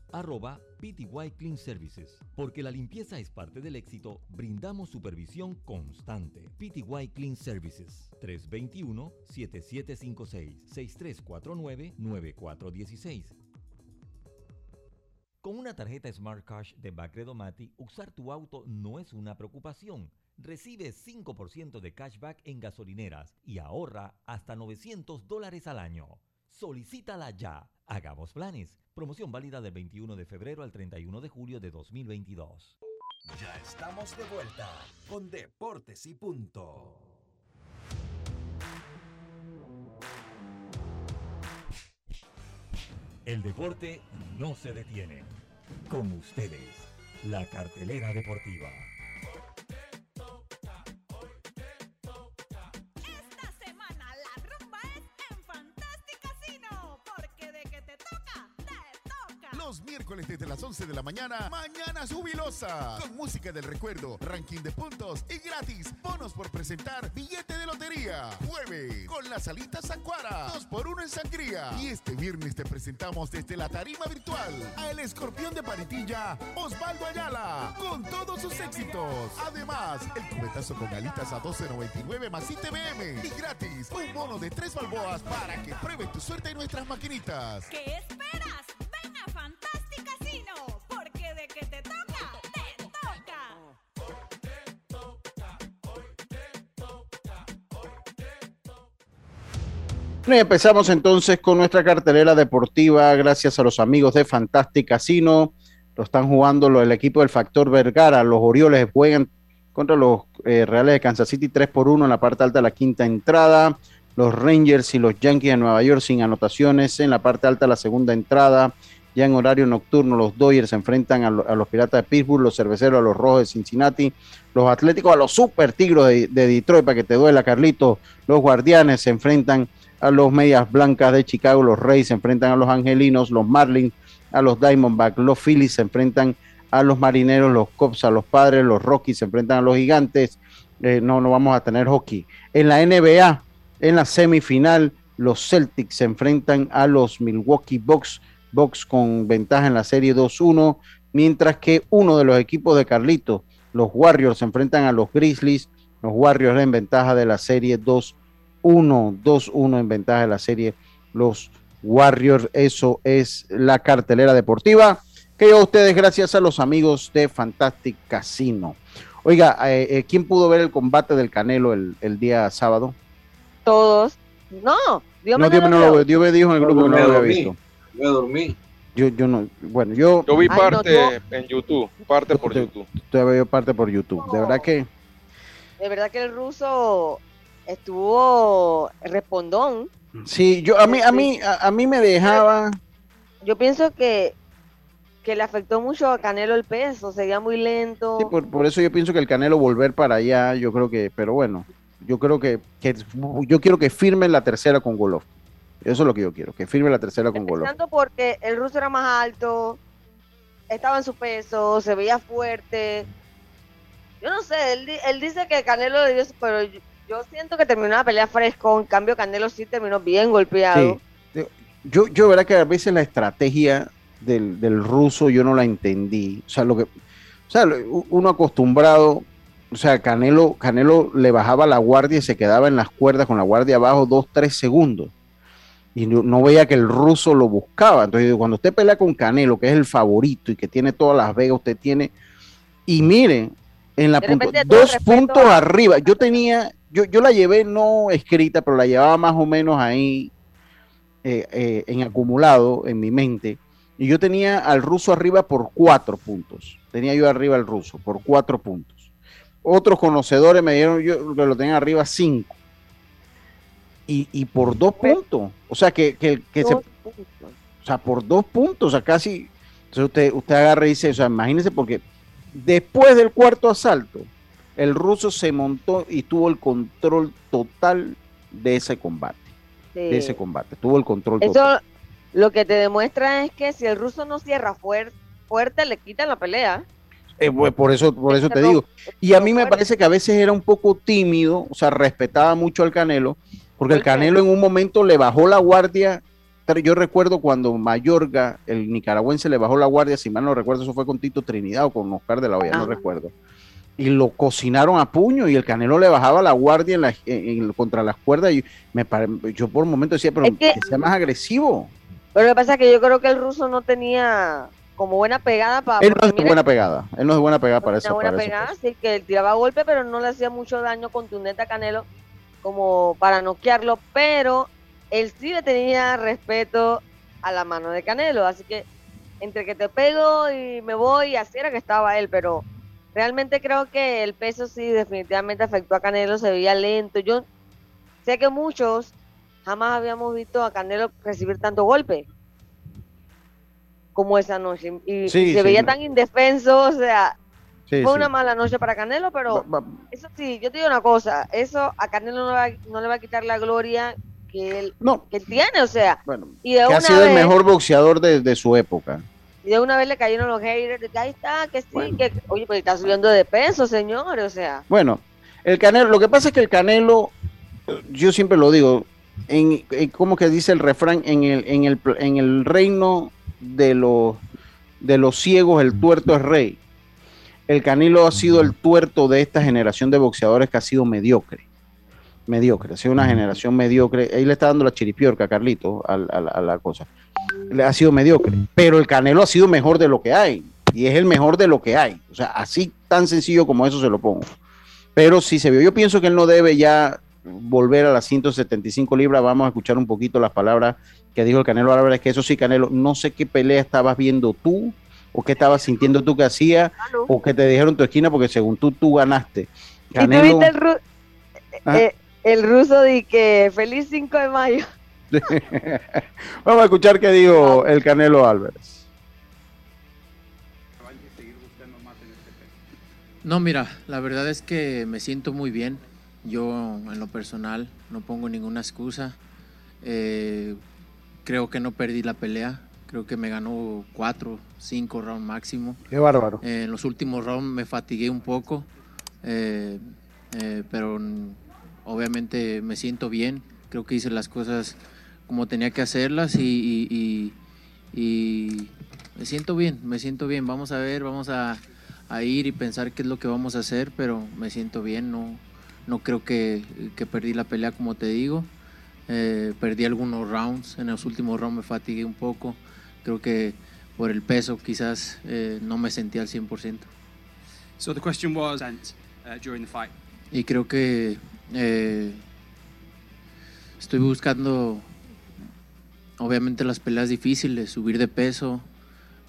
arroba PTY Clean Services. Porque la limpieza es parte del éxito, brindamos supervisión constante. PTY Clean Services 321-7756-6349-9416. Con una tarjeta Smart Cash de Bacredomati, usar tu auto no es una preocupación. Recibe 5% de cashback en gasolineras y ahorra hasta 900 dólares al año. Solicítala ya. Hagamos planes. Promoción válida del 21 de febrero al 31 de julio de 2022. Ya estamos de vuelta con Deportes y Punto. El deporte no se detiene. Con ustedes, la cartelera deportiva. De la mañana, Mañana Jubilosa. Con música del recuerdo, ranking de puntos y gratis. Bonos por presentar billete de lotería. Jueves, con las alitas Sancuara. 2 por 1 en sangría. Y este viernes te presentamos desde la tarima virtual a el escorpión de Paritilla, Osvaldo Ayala. Con todos sus éxitos. Además, el cubetazo con alitas a 12.99 más ITBM. Y gratis, un bono de 3 balboas para que pruebes tu suerte en nuestras maquinitas. ¿Qué esperas? Empezamos entonces con nuestra cartelera deportiva, gracias a los amigos de Fantastic Casino. Lo están jugando el equipo del Factor Vergara. Los Orioles juegan contra los eh, Reales de Kansas City 3 por 1 en la parte alta de la quinta entrada. Los Rangers y los Yankees de Nueva York sin anotaciones en la parte alta de la segunda entrada. Ya en horario nocturno, los Dodgers se enfrentan a los Piratas de Pittsburgh, los Cerveceros a los Rojos de Cincinnati, los Atléticos a los Super Tigros de, de Detroit, para que te duela, Carlito. Los Guardianes se enfrentan a los Medias Blancas de Chicago, los Reyes se enfrentan a los Angelinos, los Marlins a los Diamondbacks, los Phillies se enfrentan a los Marineros, los Cubs a los Padres, los Rockies se enfrentan a los Gigantes. Eh, no, no vamos a tener hockey. En la NBA, en la semifinal, los Celtics se enfrentan a los Milwaukee Bucks, Bucks con ventaja en la serie 2-1, mientras que uno de los equipos de Carlito, los Warriors, se enfrentan a los Grizzlies, los Warriors en ventaja de la serie 2-1, 2-1 en ventaja de la serie los Warriors. Eso es la cartelera deportiva que llegó a ustedes gracias a los amigos de Fantastic Casino. Oiga, eh, eh, ¿quién pudo ver el combate del Canelo el, el día sábado? Todos. No, Dios no, me Dios me, no lo. Dios me dijo en el grupo que no lo había dormí. visto. Me dormí. Yo, yo no, bueno, yo Yo vi Ay, no, parte no. en YouTube, parte por Yo- YouTube. todavía veo parte por YouTube. De verdad que De verdad que el ruso estuvo respondón. sí, yo a mí, a mí, a, a mí me dejaba. Yo pienso que, que le afectó mucho a Canelo el peso, seguía muy lento. Sí, por, por eso yo pienso que el Canelo volver para allá, yo creo que, pero bueno, yo creo que, que yo quiero que firme la tercera con Golov. Eso es lo que yo quiero, que firme la tercera con Golov. Empezando porque el ruso era más alto, estaba en su peso, se veía fuerte. Yo no sé, él, él dice que Canelo le dio, pero yo, yo siento que terminó la pelea fresco. En cambio, Canelo sí terminó bien golpeado. Sí. Yo, yo, verdad que a veces la estrategia del, del ruso yo no la entendí. O sea, lo que, o sea, uno acostumbrado o sea, Canelo, Canelo le bajaba la guardia y se quedaba en las cuerdas con la guardia abajo dos, tres segundos. Y no, no veía que el ruso lo buscaba. Entonces, cuando usted pelea con Canelo, que es el favorito y que tiene todas las vegas, usted tiene. Y mire, en la punto- dos puntos a- arriba. Yo tenía, yo, yo la llevé no escrita, pero la llevaba más o menos ahí eh, eh, en acumulado en mi mente. Y yo tenía al ruso arriba por cuatro puntos. Tenía yo arriba al ruso por cuatro puntos. Otros conocedores me dieron yo que lo tenían arriba cinco. Y, y por dos puntos. O sea, que, que, que se, puntos. o sea, por dos puntos, o sea, casi. Entonces usted, usted agarra y dice, o sea, imagínese porque después del cuarto asalto, el ruso se montó y tuvo el control total de ese combate. De ese combate. Tuvo el control total. Eso lo que te demuestra es que si el ruso no cierra fuer- fuerte, le quitan la pelea. Eh, por eso, por eso te digo. Y a mí me parece que a veces era un poco tímido, o sea, respetaba mucho al Canelo, porque el. Canelo en un momento le bajó la guardia. Yo recuerdo cuando Mayorga, el nicaragüense, le bajó la guardia, si mal no recuerdo, eso fue con Tito Trinidad o con Oscar de la Hoya, no recuerdo. Y lo cocinaron a puño y el Canelo le bajaba la guardia en la- en- en- contra las cuerdas. Y me yo por un momento decía, pero Es que- que sea más agresivo. Pero lo que pasa es que yo creo que el ruso no tenía como buena pegada para. Él no es de buena pegada, él no es de buena pegada para eso. buena para pegada, pues. sí, que él tiraba golpe, pero no le hacía mucho daño contundente a Canelo como para noquearlo, pero él sí le tenía respeto a la mano de Canelo, así que entre que te pego y me voy, así era que estaba él, pero realmente creo que el peso sí definitivamente afectó a Canelo, se veía lento. Yo sé que muchos jamás habíamos visto a Canelo recibir tanto golpe como esa noche y, se sí, veía no. tan indefenso, o sea, Sí, fue una mala noche para Canelo, pero Va- va- eso sí, yo te digo una cosa, eso a Canelo no, le va- no le va a quitar la gloria que él, No, que tiene, o sea, bueno, y de que una ha sido el mejor boxeador de, de su época. y de una vez le cayeron los haters, ahí está, que sí, Bueno. que oye, pues está subiendo de peso, señor, o sea, Bueno, el Canelo, lo que pasa es que el Canelo, yo siempre lo digo, en, en- como que dice el refrán, en el, en el, en el reino de los, de los ciegos, el tuerto es rey. El Canelo ha sido el tuerto de esta generación de boxeadores que ha sido mediocre. Mediocre, ha sido una generación mediocre. Ahí le está dando la chiripiorca, Carlito, a, a la- a la cosa. Le ha sido mediocre. Pero el Canelo ha sido mejor de lo que hay. Y es el mejor de lo que hay. O sea, así tan sencillo como eso se lo pongo. Pero sí se vio. Yo pienso que él no debe ya volver a las 175 libras. Vamos a escuchar un poquito las palabras que dijo el Canelo Álvarez, que eso sí, Canelo, no sé qué pelea estabas viendo tú, o qué estabas sintiendo tú que hacía, o que te dijeron tu esquina, porque según tú, tú ganaste. y tú viste el, ru- Ah. eh, el ruso de que feliz 5 de mayo, Vamos a escuchar qué dijo el Canelo Álvarez. No, mira, la verdad es que me siento muy bien. Yo, en lo personal, no pongo ninguna excusa. Eh, creo que no perdí la pelea. Creo que me ganó cuatro, cinco rounds máximo. Qué bárbaro. Eh, en los últimos rounds me fatigué un poco, eh, eh, pero obviamente me siento bien. Creo que hice las cosas como tenía que hacerlas y, y- y- y me siento bien, me siento bien. Vamos a ver, vamos a, a ir y pensar qué es lo que vamos a hacer, pero me siento bien. No, no creo que, que perdí la pelea como te digo. Eh, perdí algunos rounds, en los últimos rounds me fatigué un poco. Creo que por el peso quizás eh, no me sentí al 100%. So the question was, and uh, during the fight, Y creo que eh, estoy buscando, obviamente, las peleas difíciles, subir de peso,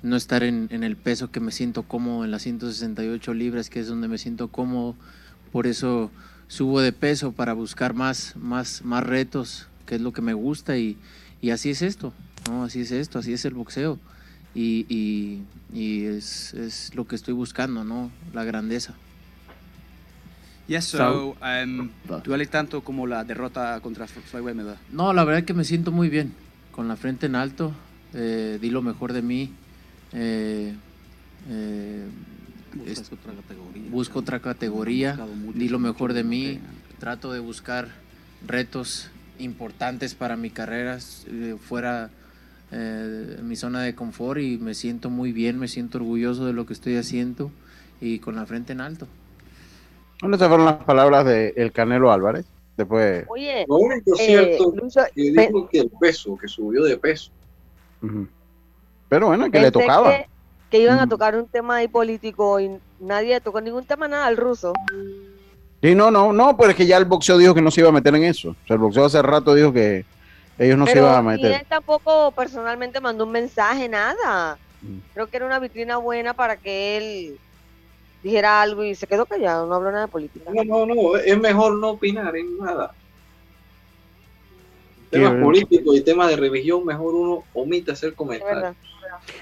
no estar en, el peso que me siento cómodo, en las 168 libras, que es donde me siento cómodo. Por eso subo de peso para buscar más, más, más retos, que es lo que me gusta. Y, y así es esto, ¿no? Así es esto, así es el boxeo. Y, y- y es, es lo que estoy buscando, ¿no? La grandeza. Yes. So, um, duele tanto como la derrota contra Fl- Floyd Mayweather. No, la verdad que me siento muy bien, con la frente en alto, eh, di lo mejor de mí, eh, eh, es- busco otra categoría, di lo mejor de mí, trato de buscar retos importantes para mi carrera eh, fuera eh, de mi zona de confort y me siento muy bien, me siento orgulloso de lo que estoy haciendo y con la frente en alto. Bueno, esas fueron las palabras de el Canelo Álvarez. Después. Oye, Lo único eh, cierto Lucho, que pe- dijo que el peso, que subió de peso. Pero bueno, que le tocaba. Que, que iban a tocar un tema ahí político y nadie tocó ningún tema nada al ruso. Sí, no, no, no, pero es que ya el boxeo dijo que no se iba a meter en eso. O sea, el boxeo hace rato dijo que ellos no se iban a ni meter. él tampoco personalmente mandó un mensaje, nada. Creo que era una vitrina buena para que él dijera algo y se quedó callado, no habló nada de política. No, no, no, es mejor no opinar en nada. Temas Qué- políticos y temas de religión, mejor uno omite hacer comentarios.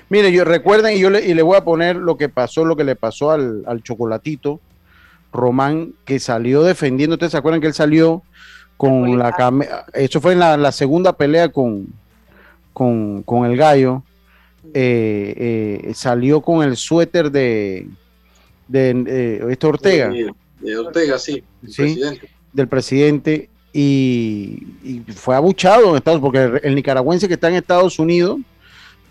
Mire, yo recuerden, y yo le, y le voy a poner lo que pasó, lo que le pasó al, al chocolatito Román, que salió defendiendo. ¿Ustedes se acuerdan que él salió con la came- Eso fue en la, la segunda pelea con, con, con el gallo. eh, eh, salió con el suéter de, de eh, este Ortega. De, de Ortega, sí, el Sí. presidente. del presidente y, y fue abuchado en Estados porque el, el nicaragüense que está en Estados Unidos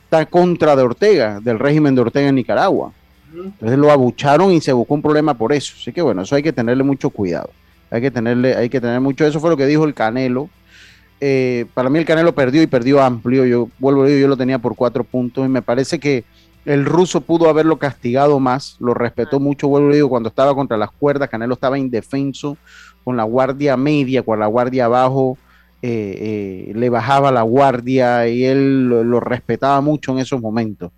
está contra de Ortega, del régimen de Ortega en Nicaragua. Entonces lo abucharon y se buscó un problema por eso. Así que bueno, eso hay que tenerle mucho cuidado. Hay que tenerle, hay que tener mucho. Eso fue lo que dijo el Canelo. Eh, para mí el Canelo perdió y perdió amplio. Yo vuelvo a decir, yo lo tenía por cuatro puntos y me parece que el ruso pudo haberlo castigado más. Lo respetó mucho. Vuelvo cuando estaba contra las cuerdas, Canelo estaba indefenso con la guardia media, con la guardia abajo. eh, eh, le bajaba la guardia y él lo, lo respetaba mucho en esos momentos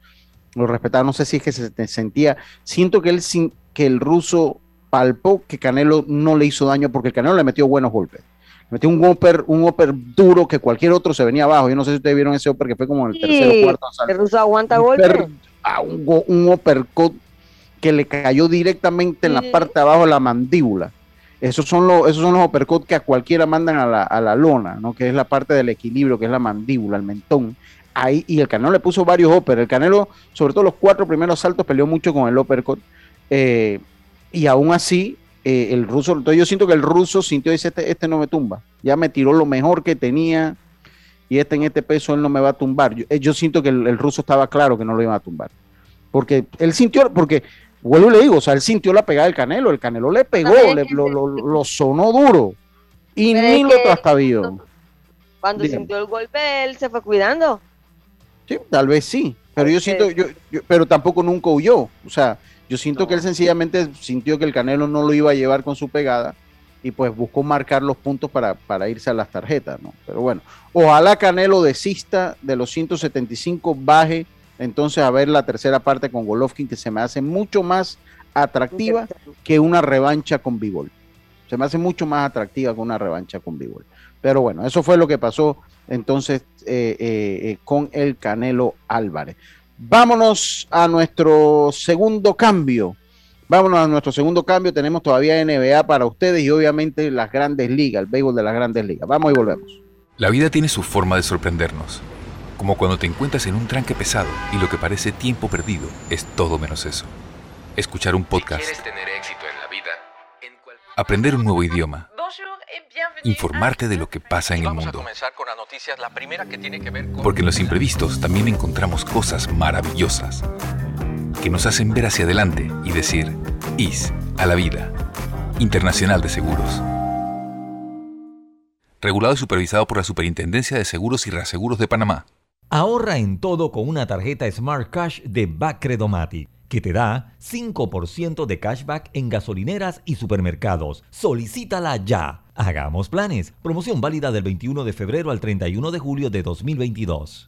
lo respetaba, no sé si es que se sentía, siento que él sin, que el ruso palpó que Canelo no le hizo daño porque el Canelo le metió buenos golpes. Le metió un upper, un upper duro que cualquier otro se venía abajo. Yo no sé si ustedes vieron ese upper que fue como en el tercero o Sí, cuarto el ruso aguanta golpes. A un, un uppercut que le cayó directamente en la parte de abajo de la mandíbula. Esos son los, esos son los uppercuts que a cualquiera mandan a la, a la lona, ¿no? Que es la parte del equilibrio, que es la mandíbula, el mentón. Ahí, y el Canelo le puso varios upper. El Canelo, sobre todo los cuatro primeros saltos, peleó mucho con el uppercut. eh, y aún así, eh, el ruso, entonces yo siento que el ruso sintió, dice, este, este no me tumba. Ya me tiró lo mejor que tenía y este en este peso él no me va a tumbar. Yo, eh, yo siento que el, el ruso estaba claro que no lo iba a tumbar. Porque él sintió, porque vuelvo y le digo, o sea, él sintió la pegada del Canelo, el Canelo le pegó, le- lo, lo- lo sonó duro y Pero ni lo trastabilló. Cuando Dígame. sintió el golpe, él se fue cuidando. Sí, tal vez sí, pero yo siento, yo, yo- pero tampoco nunca huyó. O sea, yo siento que él sencillamente sintió que el Canelo no lo iba a llevar con su pegada y pues buscó marcar los puntos para, para irse a las tarjetas, ¿no? Pero bueno, ojalá Canelo desista de los 175, baje entonces a ver la tercera parte con Golovkin, que se me hace mucho más atractiva que una revancha con Bivol. Se me hace mucho más atractiva que una revancha con Bivol. Pero bueno, eso fue lo que pasó entonces eh, eh, eh, con el Canelo Álvarez. Vámonos a nuestro segundo cambio. Vámonos a nuestro segundo cambio. Tenemos todavía NBA para ustedes y obviamente las grandes ligas, el béisbol de las grandes ligas. Vamos y volvemos. La vida tiene su forma de sorprendernos, como cuando te encuentras en un tranque pesado y lo que parece tiempo perdido es todo menos eso. Escuchar un podcast, tener éxito en la vida, aprender un nuevo idioma, informarte de lo que pasa en el mundo. Porque en los imprevistos también encontramos cosas maravillosas que nos hacen ver hacia adelante y decir, IS a la vida. Internacional de Seguros. Regulado y supervisado por la Superintendencia de Seguros y Reaseguros de Panamá. Ahorra en todo con una tarjeta Smart Cash de Bacredomatic, que te da 5% de cashback en gasolineras y supermercados. Solicítala ya. Hagamos planes. Promoción válida del 21 de febrero al 31 de julio de 2022.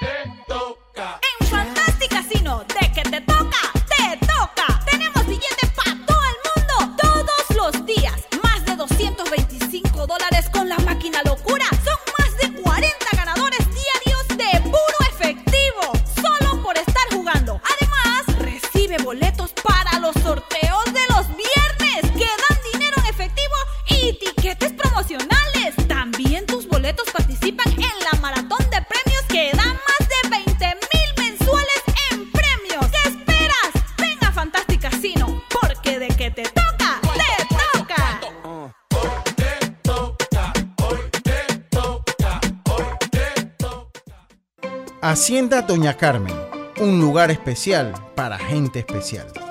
los sorteos de los viernes que dan dinero en efectivo y tiquetes promocionales. También tus boletos participan en la maratón de premios que dan más de 20 mil mensuales en premios. ¿Qué esperas? Venga a Fantastic Casino, porque de que te toca, te toca. Hacienda Doña Carmen, un lugar especial para gente especial.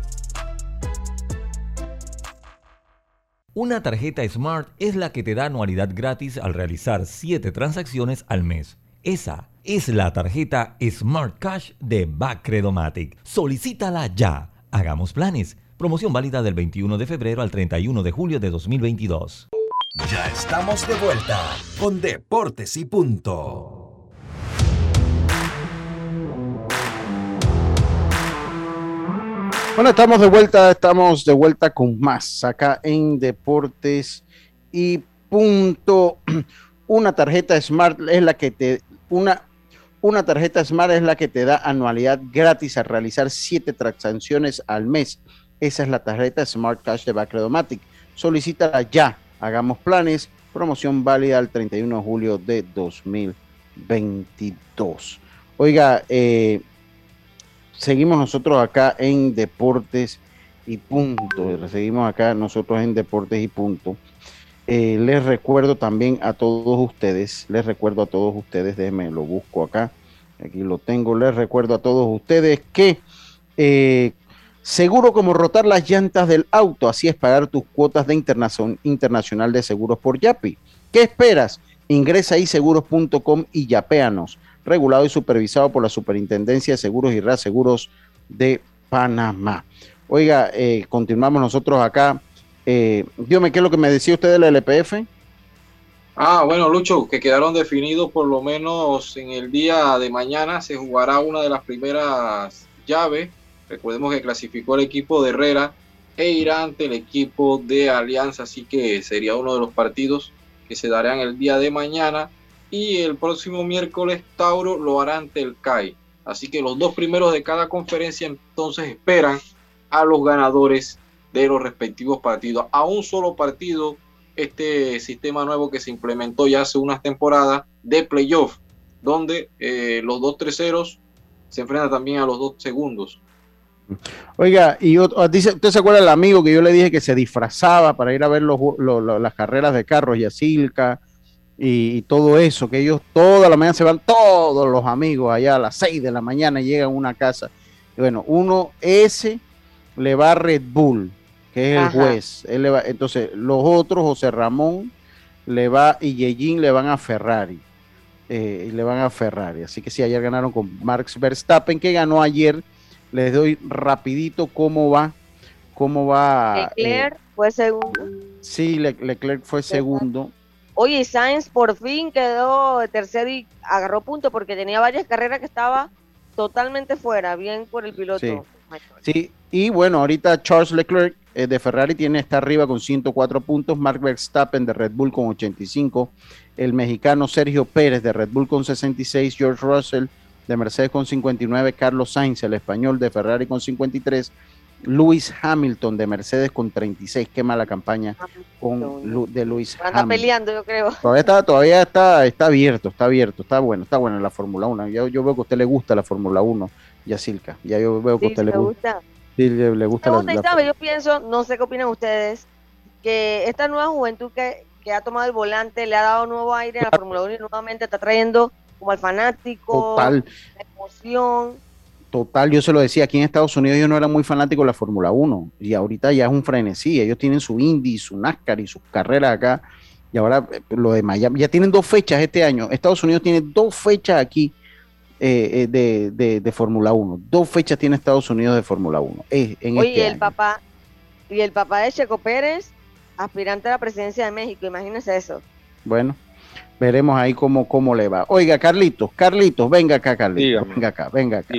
Una tarjeta Smart es la que te da anualidad gratis al realizar 7 transacciones al mes. Esa es la tarjeta Smart Cash de Bacredomatic. Solicítala ya. Hagamos planes. Promoción válida del 21 de febrero al 31 de julio de 2022. Ya estamos de vuelta con Deportes y Punto. Bueno, estamos de vuelta, estamos de vuelta con más acá en Deportes y Punto. Una tarjeta Smart es la que te una una tarjeta Smart es la que te da anualidad gratis al realizar siete transacciones al mes. Esa es la tarjeta Smart Cash de Bacredomatic. Solicítala ya. Hagamos planes. Promoción válida el 31 de julio de 2022. Oiga, eh, seguimos nosotros acá en Deportes y Punto. Seguimos acá nosotros en Deportes y Punto. Eh, les recuerdo también a todos ustedes, les recuerdo a todos ustedes, déjenme lo busco acá, aquí lo tengo, les recuerdo a todos ustedes que eh, seguro como rotar las llantas del auto, así es pagar tus cuotas de internacional de seguros por Yapi. ¿Qué esperas? Ingresa ahí seguros.com y yapéanos, regulado y supervisado por la Superintendencia de Seguros y Reaseguros de Panamá. Oiga, eh, continuamos nosotros acá eh, dígame, ¿qué es lo que me decía usted de la LPF? Ah, bueno, Lucho, que quedaron definidos por lo menos en el día de mañana. Se jugará una de las primeras llaves. Recordemos que clasificó el equipo de Herrera e irá ante el equipo de Alianza, así que sería uno de los partidos que se darán el día de mañana. Y el próximo miércoles Tauro lo hará ante el CAI. Así que los dos primeros de cada conferencia entonces esperan a los ganadores de los respectivos partidos. A un solo partido, este sistema nuevo que se implementó ya hace unas temporadas de playoff, donde eh, los dos terceros se enfrentan también a los dos segundos. Oiga, y dice, ¿usted se acuerda del amigo que yo le dije que se disfrazaba para ir a ver los, las carreras de carros, y Silca y todo eso? Que ellos toda la mañana se van, todos los amigos allá a las 6 de la mañana llegan a una casa. Y bueno, uno ese le va a Red Bull, que es el juez. Él le va, entonces, los otros, José Ramón le va y Yejin le van a Ferrari. Eh, y le van a Ferrari. Así que sí, ayer ganaron con Marx Verstappen, que ganó ayer. Les doy rapidito cómo va. Cómo va. Leclerc eh, fue segundo. Sí, Leclerc fue segundo. Oye, Sainz por fin quedó tercero y agarró punto porque tenía varias carreras que estaba totalmente fuera, bien por el piloto. sí. y bueno, ahorita Charles Leclerc eh, de Ferrari tiene está arriba con 104 puntos, Mark Verstappen de Red Bull con 85, el mexicano Sergio Pérez de Red Bull con 66, George Russell de Mercedes con 59, Carlos Sainz, el español de Ferrari con 53, Lewis Hamilton de Mercedes con 36, qué mala campaña con, de Lewis Hamilton. peleando, yo creo. Todavía está, todavía está, está abierto, está abierto, está bueno, está bueno en la Fórmula 1. Yo, yo veo que a usted le gusta la Fórmula 1, Yacilca. Ya yo veo que a usted le gusta. Sí, le, gusta la, Yo pienso, no sé qué opinan ustedes, que esta nueva juventud que, ha tomado el volante le ha dado nuevo aire a la Fórmula 1 y nuevamente está trayendo como al fanático, Total. la emoción. Total, yo se lo decía, aquí en Estados Unidos yo no era muy fanático de la Fórmula 1 y ahorita ya es un frenesí, ellos tienen su Indy, su NASCAR y sus carreras acá y ahora eh, lo de Miami, ya tienen dos fechas este año, Estados Unidos tiene dos fechas aquí eh, eh, de, de, Fórmula 1. Dos fechas tiene Estados Unidos de Fórmula 1. Eh, en Oye, este el papá, y el papá de Checo Pérez, aspirante a la presidencia de México, imagínese eso. Bueno, veremos ahí cómo, cómo le va. Oiga, Carlitos, Carlitos, venga acá, Carlitos. Venga acá, venga acá.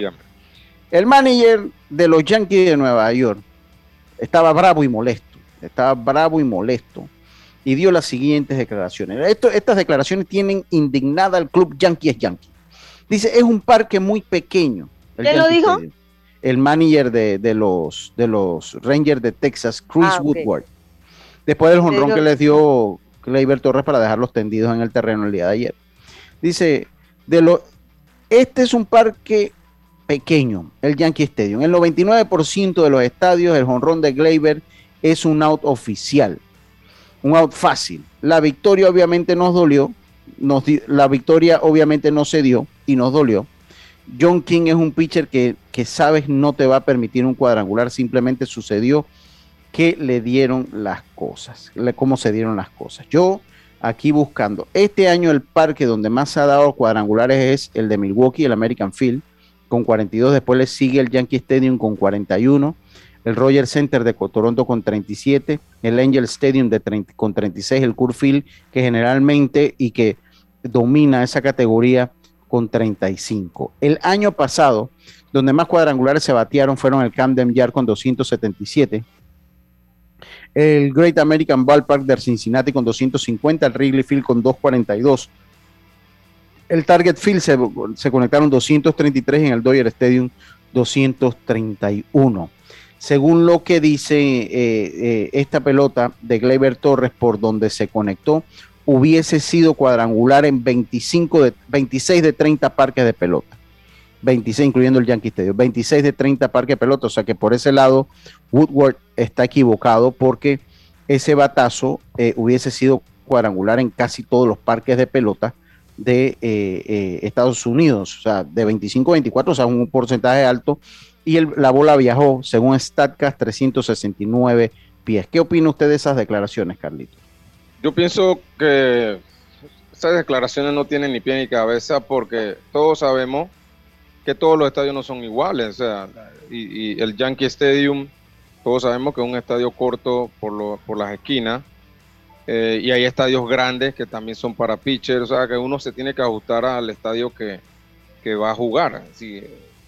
El manager de los Yankees de Nueva York estaba bravo y molesto. Estaba bravo y molesto. Y dio las siguientes declaraciones. Esto, estas declaraciones tienen indignada al club Yankees Yankees Dice, es un parque muy pequeño. el ¿Quién lo dijo? Stadium. El manager de, de los, de los Rangers de Texas, Chris Ah. Woodward. Después del jonrón Pero- que les dio Gleyber Torres para dejarlos tendidos en el terreno el día de ayer. Dice, de lo, este es un parque pequeño, el Yankee Stadium. El 99% de los estadios, el jonrón de Gleyber es un out oficial, un out fácil. La victoria obviamente nos dolió, la victoria obviamente no se dio y nos dolió. John King es un pitcher que, que sabes no te va a permitir un cuadrangular, simplemente sucedió que le dieron las cosas, le- cómo se dieron las cosas. Yo aquí buscando, este año el parque donde más ha dado cuadrangulares es el de Milwaukee, el American Field, con 42, después le sigue el Yankee Stadium con 41, el Roger Center de Toronto con 37, el Angel Stadium de 30 con 36, el Coors Field, que generalmente y que domina esa categoría con 35. El año pasado, donde más cuadrangulares se batearon fueron el Camden Yard con 277, el Great American Ballpark de Cincinnati con 250, el Wrigley Field con 242. El Target Field se, conectaron 233 en el Dodger Stadium 231. Según lo que dice eh, eh, esta pelota de Gleyber Torres por donde se conectó, hubiese sido cuadrangular en 25 de, 26 de 30 parques de pelota. 26, incluyendo el Yankee Stadium, 26 de 30 parques de pelota, o sea que por ese lado Woodward está equivocado porque ese batazo eh, hubiese sido cuadrangular en casi todos los parques de pelota de eh, eh, Estados Unidos, o sea, de 25 a 24, o sea, un porcentaje alto, y la bola viajó, según StatCast, 369 pies. ¿Qué opina usted de esas declaraciones, Carlito? Yo pienso que esas declaraciones no tienen ni pie ni cabeza porque todos sabemos que todos los estadios no son iguales. O sea, y, el Yankee Stadium, todos sabemos que es un estadio corto por, por las esquinas. Eh, y hay estadios grandes que también son para pitchers. O sea, que uno se tiene que ajustar al estadio que, que va a jugar. Si,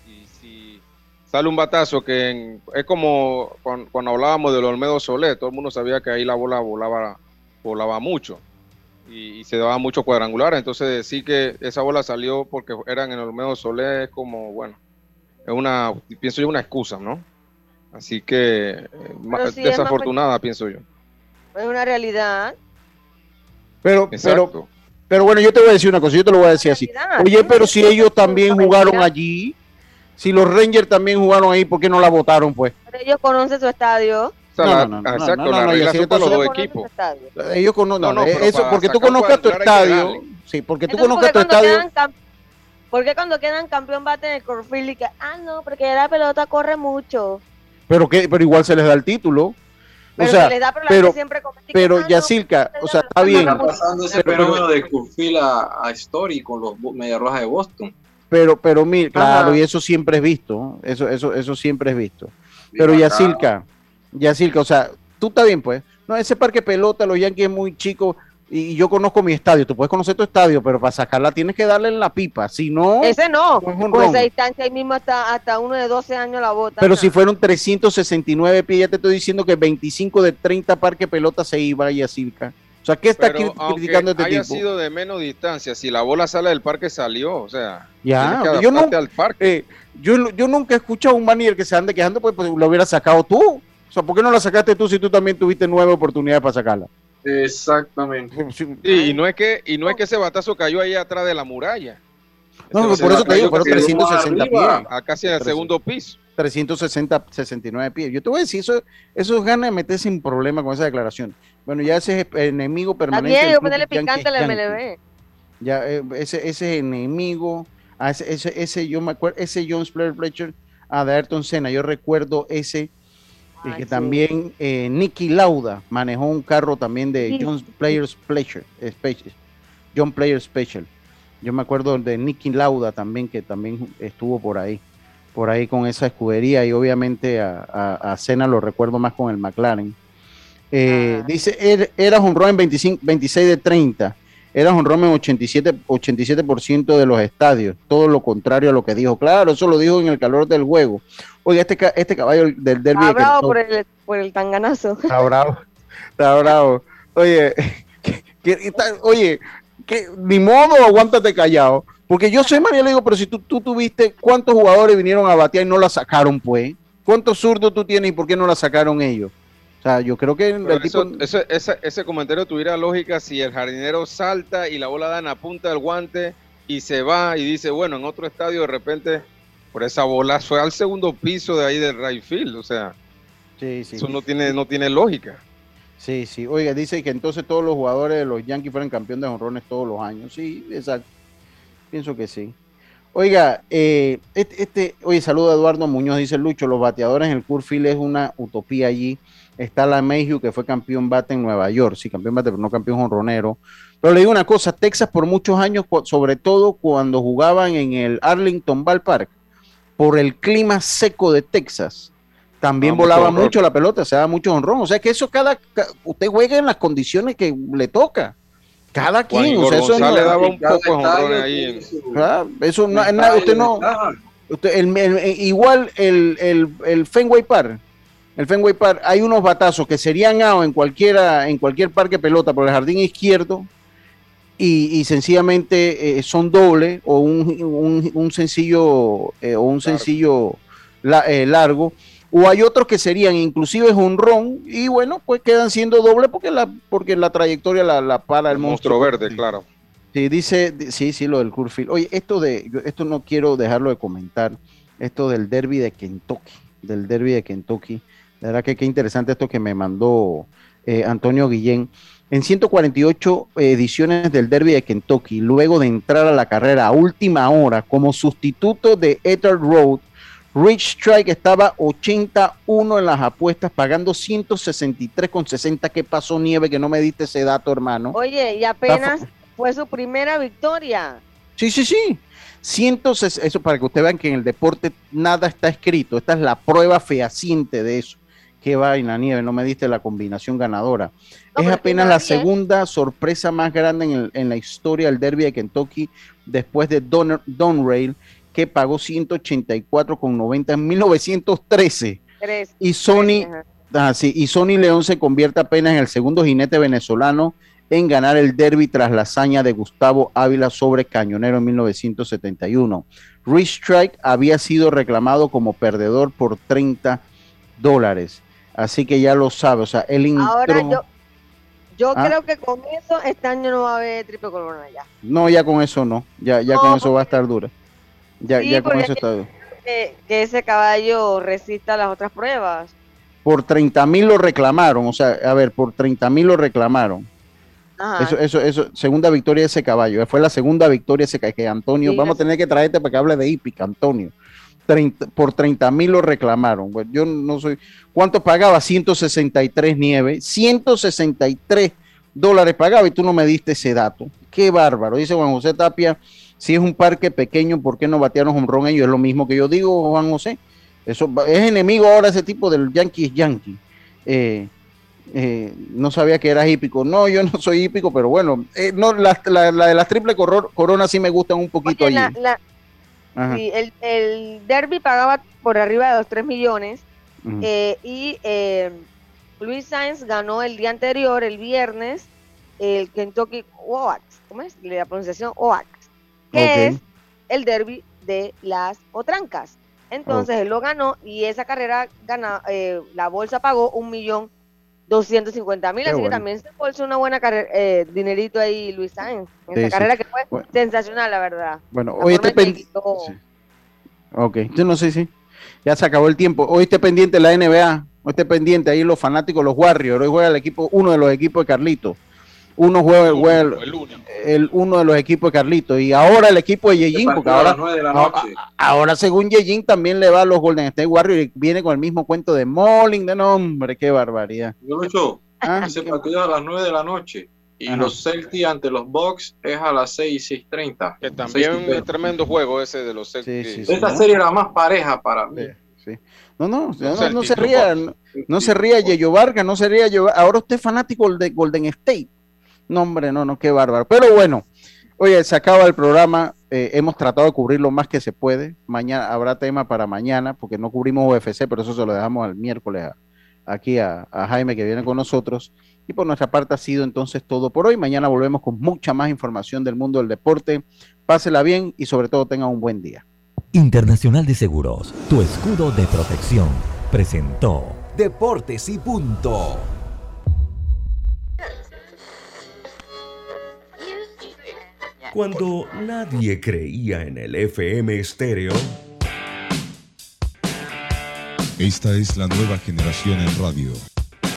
y si sale un batazo que en- es como cuando, cuando hablábamos del Olmedo Solé, todo el mundo sabía que ahí la bola volaba volaba mucho y, y se daba mucho cuadrangular. Entonces decir que esa bola salió porque eran en el Olmedo Solé es como, bueno, es una, pienso yo, una excusa, ¿no? Así que eh, desafortunada, pienso yo. Es una realidad. Pero, Exacto. pero, pero bueno, yo te voy a decir una cosa, yo te lo voy a decir así. Oye, pero si ellos también jugaron allí, si los Rangers también jugaron ahí, ¿por qué no la votaron, pues? Pero ellos conocen su estadio. No, la- no, no, exacto, no, no, las no, reglas y así son para los dos equipos. Ellos conocen, No, no, eso, porque tú conozcas tu estadio, sí, porque tú conozcas tu ¿por qué cuando estadio, ¿Por qué cuando quedan campeón bate en el Corfield y que, ah, no, porque la pelota corre mucho? pero que, pero igual se les da el título. Pero o sea, se les da, pero la pero, siempre pero ah, no, Yacirca, o sea, está bien, pasando ese Pero- fenómeno de Curfil a, a Story con los Media Rojas de Boston. pero, pero mira, claro, Ajá. y eso siempre es visto, eso, eso, eso siempre es visto. Pero. Yacirca, Yacirca, o sea, tú está bien, pues. No, ese parque pelota, los Yankees es muy chico y, yo conozco mi estadio. Tú puedes conocer tu estadio, pero para sacarla tienes que darle en la pipa. Si no, Ese no. no es un Por ron. esa distancia ahí mismo hasta, hasta uno de 12 años la bota. Pero si fueron 369 pies, ya te estoy diciendo que 25 de 30 parque pelota se iba y Yacirca. O sea, ¿qué está Pero criticando este haya tipo? sido de menos distancia, si la bola sale del parque salió, o sea, Ya, tienes que yo no- adaptarte al parque. Eh, yo nunca he escuchado a un manager que se ande quejando, pues, pues lo hubiera sacado tú. O sea, ¿por qué no la sacaste tú si tú también tuviste nueve oportunidades para sacarla? Exactamente. Sí, y no es que y no es que ese batazo cayó ahí atrás de la muralla. No, Ese por eso te digo, fueron cayó 360 pies. A casi el segundo piso. 360, 69 pies. Yo te voy a decir, eso, eso es ganas de meterse en problema con esa declaración. Bueno, ya ese es enemigo permanente. del yo ponerle picante al. MLB. Ya, eh, ese, ese enemigo, a ese, ese, ese, yo me acuerdo, ese Jones Player Fletcher, a Ayrton Senna, yo recuerdo ese, y que también eh, Nicky Lauda manejó un carro también de Sí. Jones Players Pleasure, Special, John Player Special. Yo me acuerdo de Nicky Lauda también, que también estuvo por ahí, por ahí con esa escudería, y obviamente a, a, a Senna lo recuerdo más con el McLaren. Eh, Dice, er- era un en 25, 26 de 30. Era un run en 87, 87% de los estadios. Todo lo contrario a lo que dijo. Claro, eso lo dijo en el calor del juego. Oiga, este, este caballo del derby Está de bravo por el, por el tanganazo. Está bravo. Está bravo. Oye, que- que está- oye, que, ni modo, aguántate callado. Porque yo soy María, le digo, pero si tú, tú tuviste, ¿cuántos jugadores vinieron a batear y no la sacaron, pues? ¿Cuántos zurdos tú tienes y por qué no la sacaron ellos? O sea, yo creo que el Pero tipo... eso- ese, comentario tuviera lógica si el jardinero salta y la bola da en la punta del guante y se va y dice, bueno, en otro estadio de repente, por esa bola fue al segundo piso de ahí del right field. O sea, Sí, sí. eso no tiene, no tiene lógica. Sí, sí. Oiga, dice que entonces todos los jugadores de los Yankees fueran campeón de honrones todos los años. Sí, exacto. Pienso que sí. Oiga, eh, este, este- oye, saludo a Eduardo Muñoz, dice Lucho, los bateadores en el Curfield es una utopía allí. Está la Mayhew, que fue campeón bate en Nueva York, sí, campeón bate, pero no campeón honronero. Pero le digo una cosa, Texas por muchos años, sobre todo cuando jugaban en el Arlington Ballpark, por el clima seco de Texas, también Ah, volaba mucho la pelota, se daba mucho honrón. O sea que eso cada, ca- usted juega en las condiciones que le toca. Cada Juan quien, o sea, eso no, González daba un Cada poco de estadio honrones ahí. tiene en- su- Eso no, su es nada, usted no, ventaja. usted- el- el- el- igual el, el, el Fenway Park, el Fenway Park, hay unos batazos que serían out en cualquiera, en cualquier parque pelota por el jardín izquierdo y, y sencillamente eh, son doble o un, un- un sencillo eh, o un sencillo la- eh, largo. O hay otros que serían inclusive honrón y bueno, pues quedan siendo doble porque la, porque la trayectoria la, la para el, El monstruo. monstruo verde, claro. Sí, dice, di- sí, sí, lo del Curfield. Oye, esto de, yo esto no quiero dejarlo de comentar, esto del derby de Kentucky, del derby de Kentucky. La verdad que qué interesante esto que me mandó eh, Antonio Guillén. En 148 ediciones del derby de Kentucky, luego de entrar a la carrera a última hora como sustituto de Ether Road, Rich Strike estaba 81 en las apuestas, pagando 163,60. ¿Qué pasó, Nieve? Que no me diste ese dato, hermano. Oye, y apenas fue su primera victoria. Sí, sí, sí. 160, eso para que ustedes vean que en el deporte nada está escrito. Esta es la prueba fehaciente de eso. Qué vaina, Nieve, no me diste la combinación ganadora. es apenas la segunda sorpresa más grande en, el- en la historia del derby de Kentucky después de Don, Don Rail, que pagó 184,90 en 1913. Tres. Y Sony, ah, sí, y Sony León se convierte apenas en el segundo jinete venezolano en ganar el derby tras la hazaña de Gustavo Ávila sobre Cañonero en 1971. Rich Strike había sido reclamado como perdedor por 30 dólares. Así que ya lo sabe, o sea, él entró... Ahora yo, yo Ah. creo que con eso este año no va a haber triple corona ya. No, ya con eso no, ya, ya No, con eso va a estar dura. Ya, Sí, ya con eso está dura. Que, que ese caballo resista las otras pruebas. Por 30 mil lo reclamaron, o sea, a ver, por 30 mil lo reclamaron. Ajá. Eso, eso, eso, segunda victoria de ese caballo. Fue la segunda victoria ese caballo. Que Antonio, Sí, vamos a tener que traerte para que hable de hípica, Antonio. 30 por 30 mil lo reclamaron. Yo no soy. ¿Cuánto pagaba? 163 nieve. 163 dólares pagaba y tú no me diste ese dato. Qué bárbaro. Dice Juan José Tapia. Si es un parque pequeño, ¿por qué no batearon home run ellos? Es lo mismo que yo digo, Juan José. Eso es enemigo ahora ese tipo del Yankees Yankee. Eh, eh, no sabía que eras hípico. No, yo no soy hípico, pero bueno, eh, no, la, la- la de las triple coronas sí me gustan un poquito Oye, allí. la- Ajá. sí, el, el derby pagaba por arriba de los 3 millones eh, y eh, Luis Sainz ganó el día anterior, el viernes, el Kentucky Oaks, ¿cómo es? La pronunciación Oaks, que es el derby de las potrancas. Entonces él lo ganó y esa carrera gana, eh, la bolsa pagó un millón doscientos cincuenta mil, Qué así que también se bolsó una buena carrera, eh, dinerito ahí Luis Sainz, en Sí, esa sí. carrera que fue Bueno. sensacional, la verdad. Bueno, La hoy esté pendiente. quitó- Ok, yo no sé si. Ya se acabó el tiempo. Hoy esté pendiente la NBA. Hoy esté pendiente ahí los fanáticos, los Warriors. Hoy juega el equipo, uno de los equipos de Carlito. Uno juega, juega el, el- uno de los equipos de Carlito. Y ahora el equipo de Yejin, porque ahora, ahora- según Yejin también le va a los Golden State Warriors y viene con el mismo cuento de Molling, de nombre, qué barbaridad. Yo lo hecho, Ah, ese partido es a las 9 de la noche. Y Ajá. los Celtics ante los Bucks es a las 6 y 6.30. Que también es tremendo juego ese de los Celtics. sí, sí. Esta serie era más pareja para mí. No, no, no, se ría, no, no se ría Yeyo Vargas, no se ría Yeyo. Ahora usted es fanático de Golden State. No, hombre, no, no, qué bárbaro. Pero bueno, oye, se acaba el programa. eh, hemos tratado de cubrir lo más que se puede. Mañana habrá tema para mañana, porque no cubrimos UFC, pero eso se lo dejamos al miércoles aquí a, a Jaime que viene con nosotros. Y por nuestra parte ha sido entonces todo por hoy. Mañana volvemos con mucha más información del mundo del deporte. Pásela bien y sobre todo tenga un buen día. Internacional de Seguros, tu escudo de protección, presentó Deportes y punto. Cuando nadie creía en el FM estéreo. Esta es la nueva generación en radio.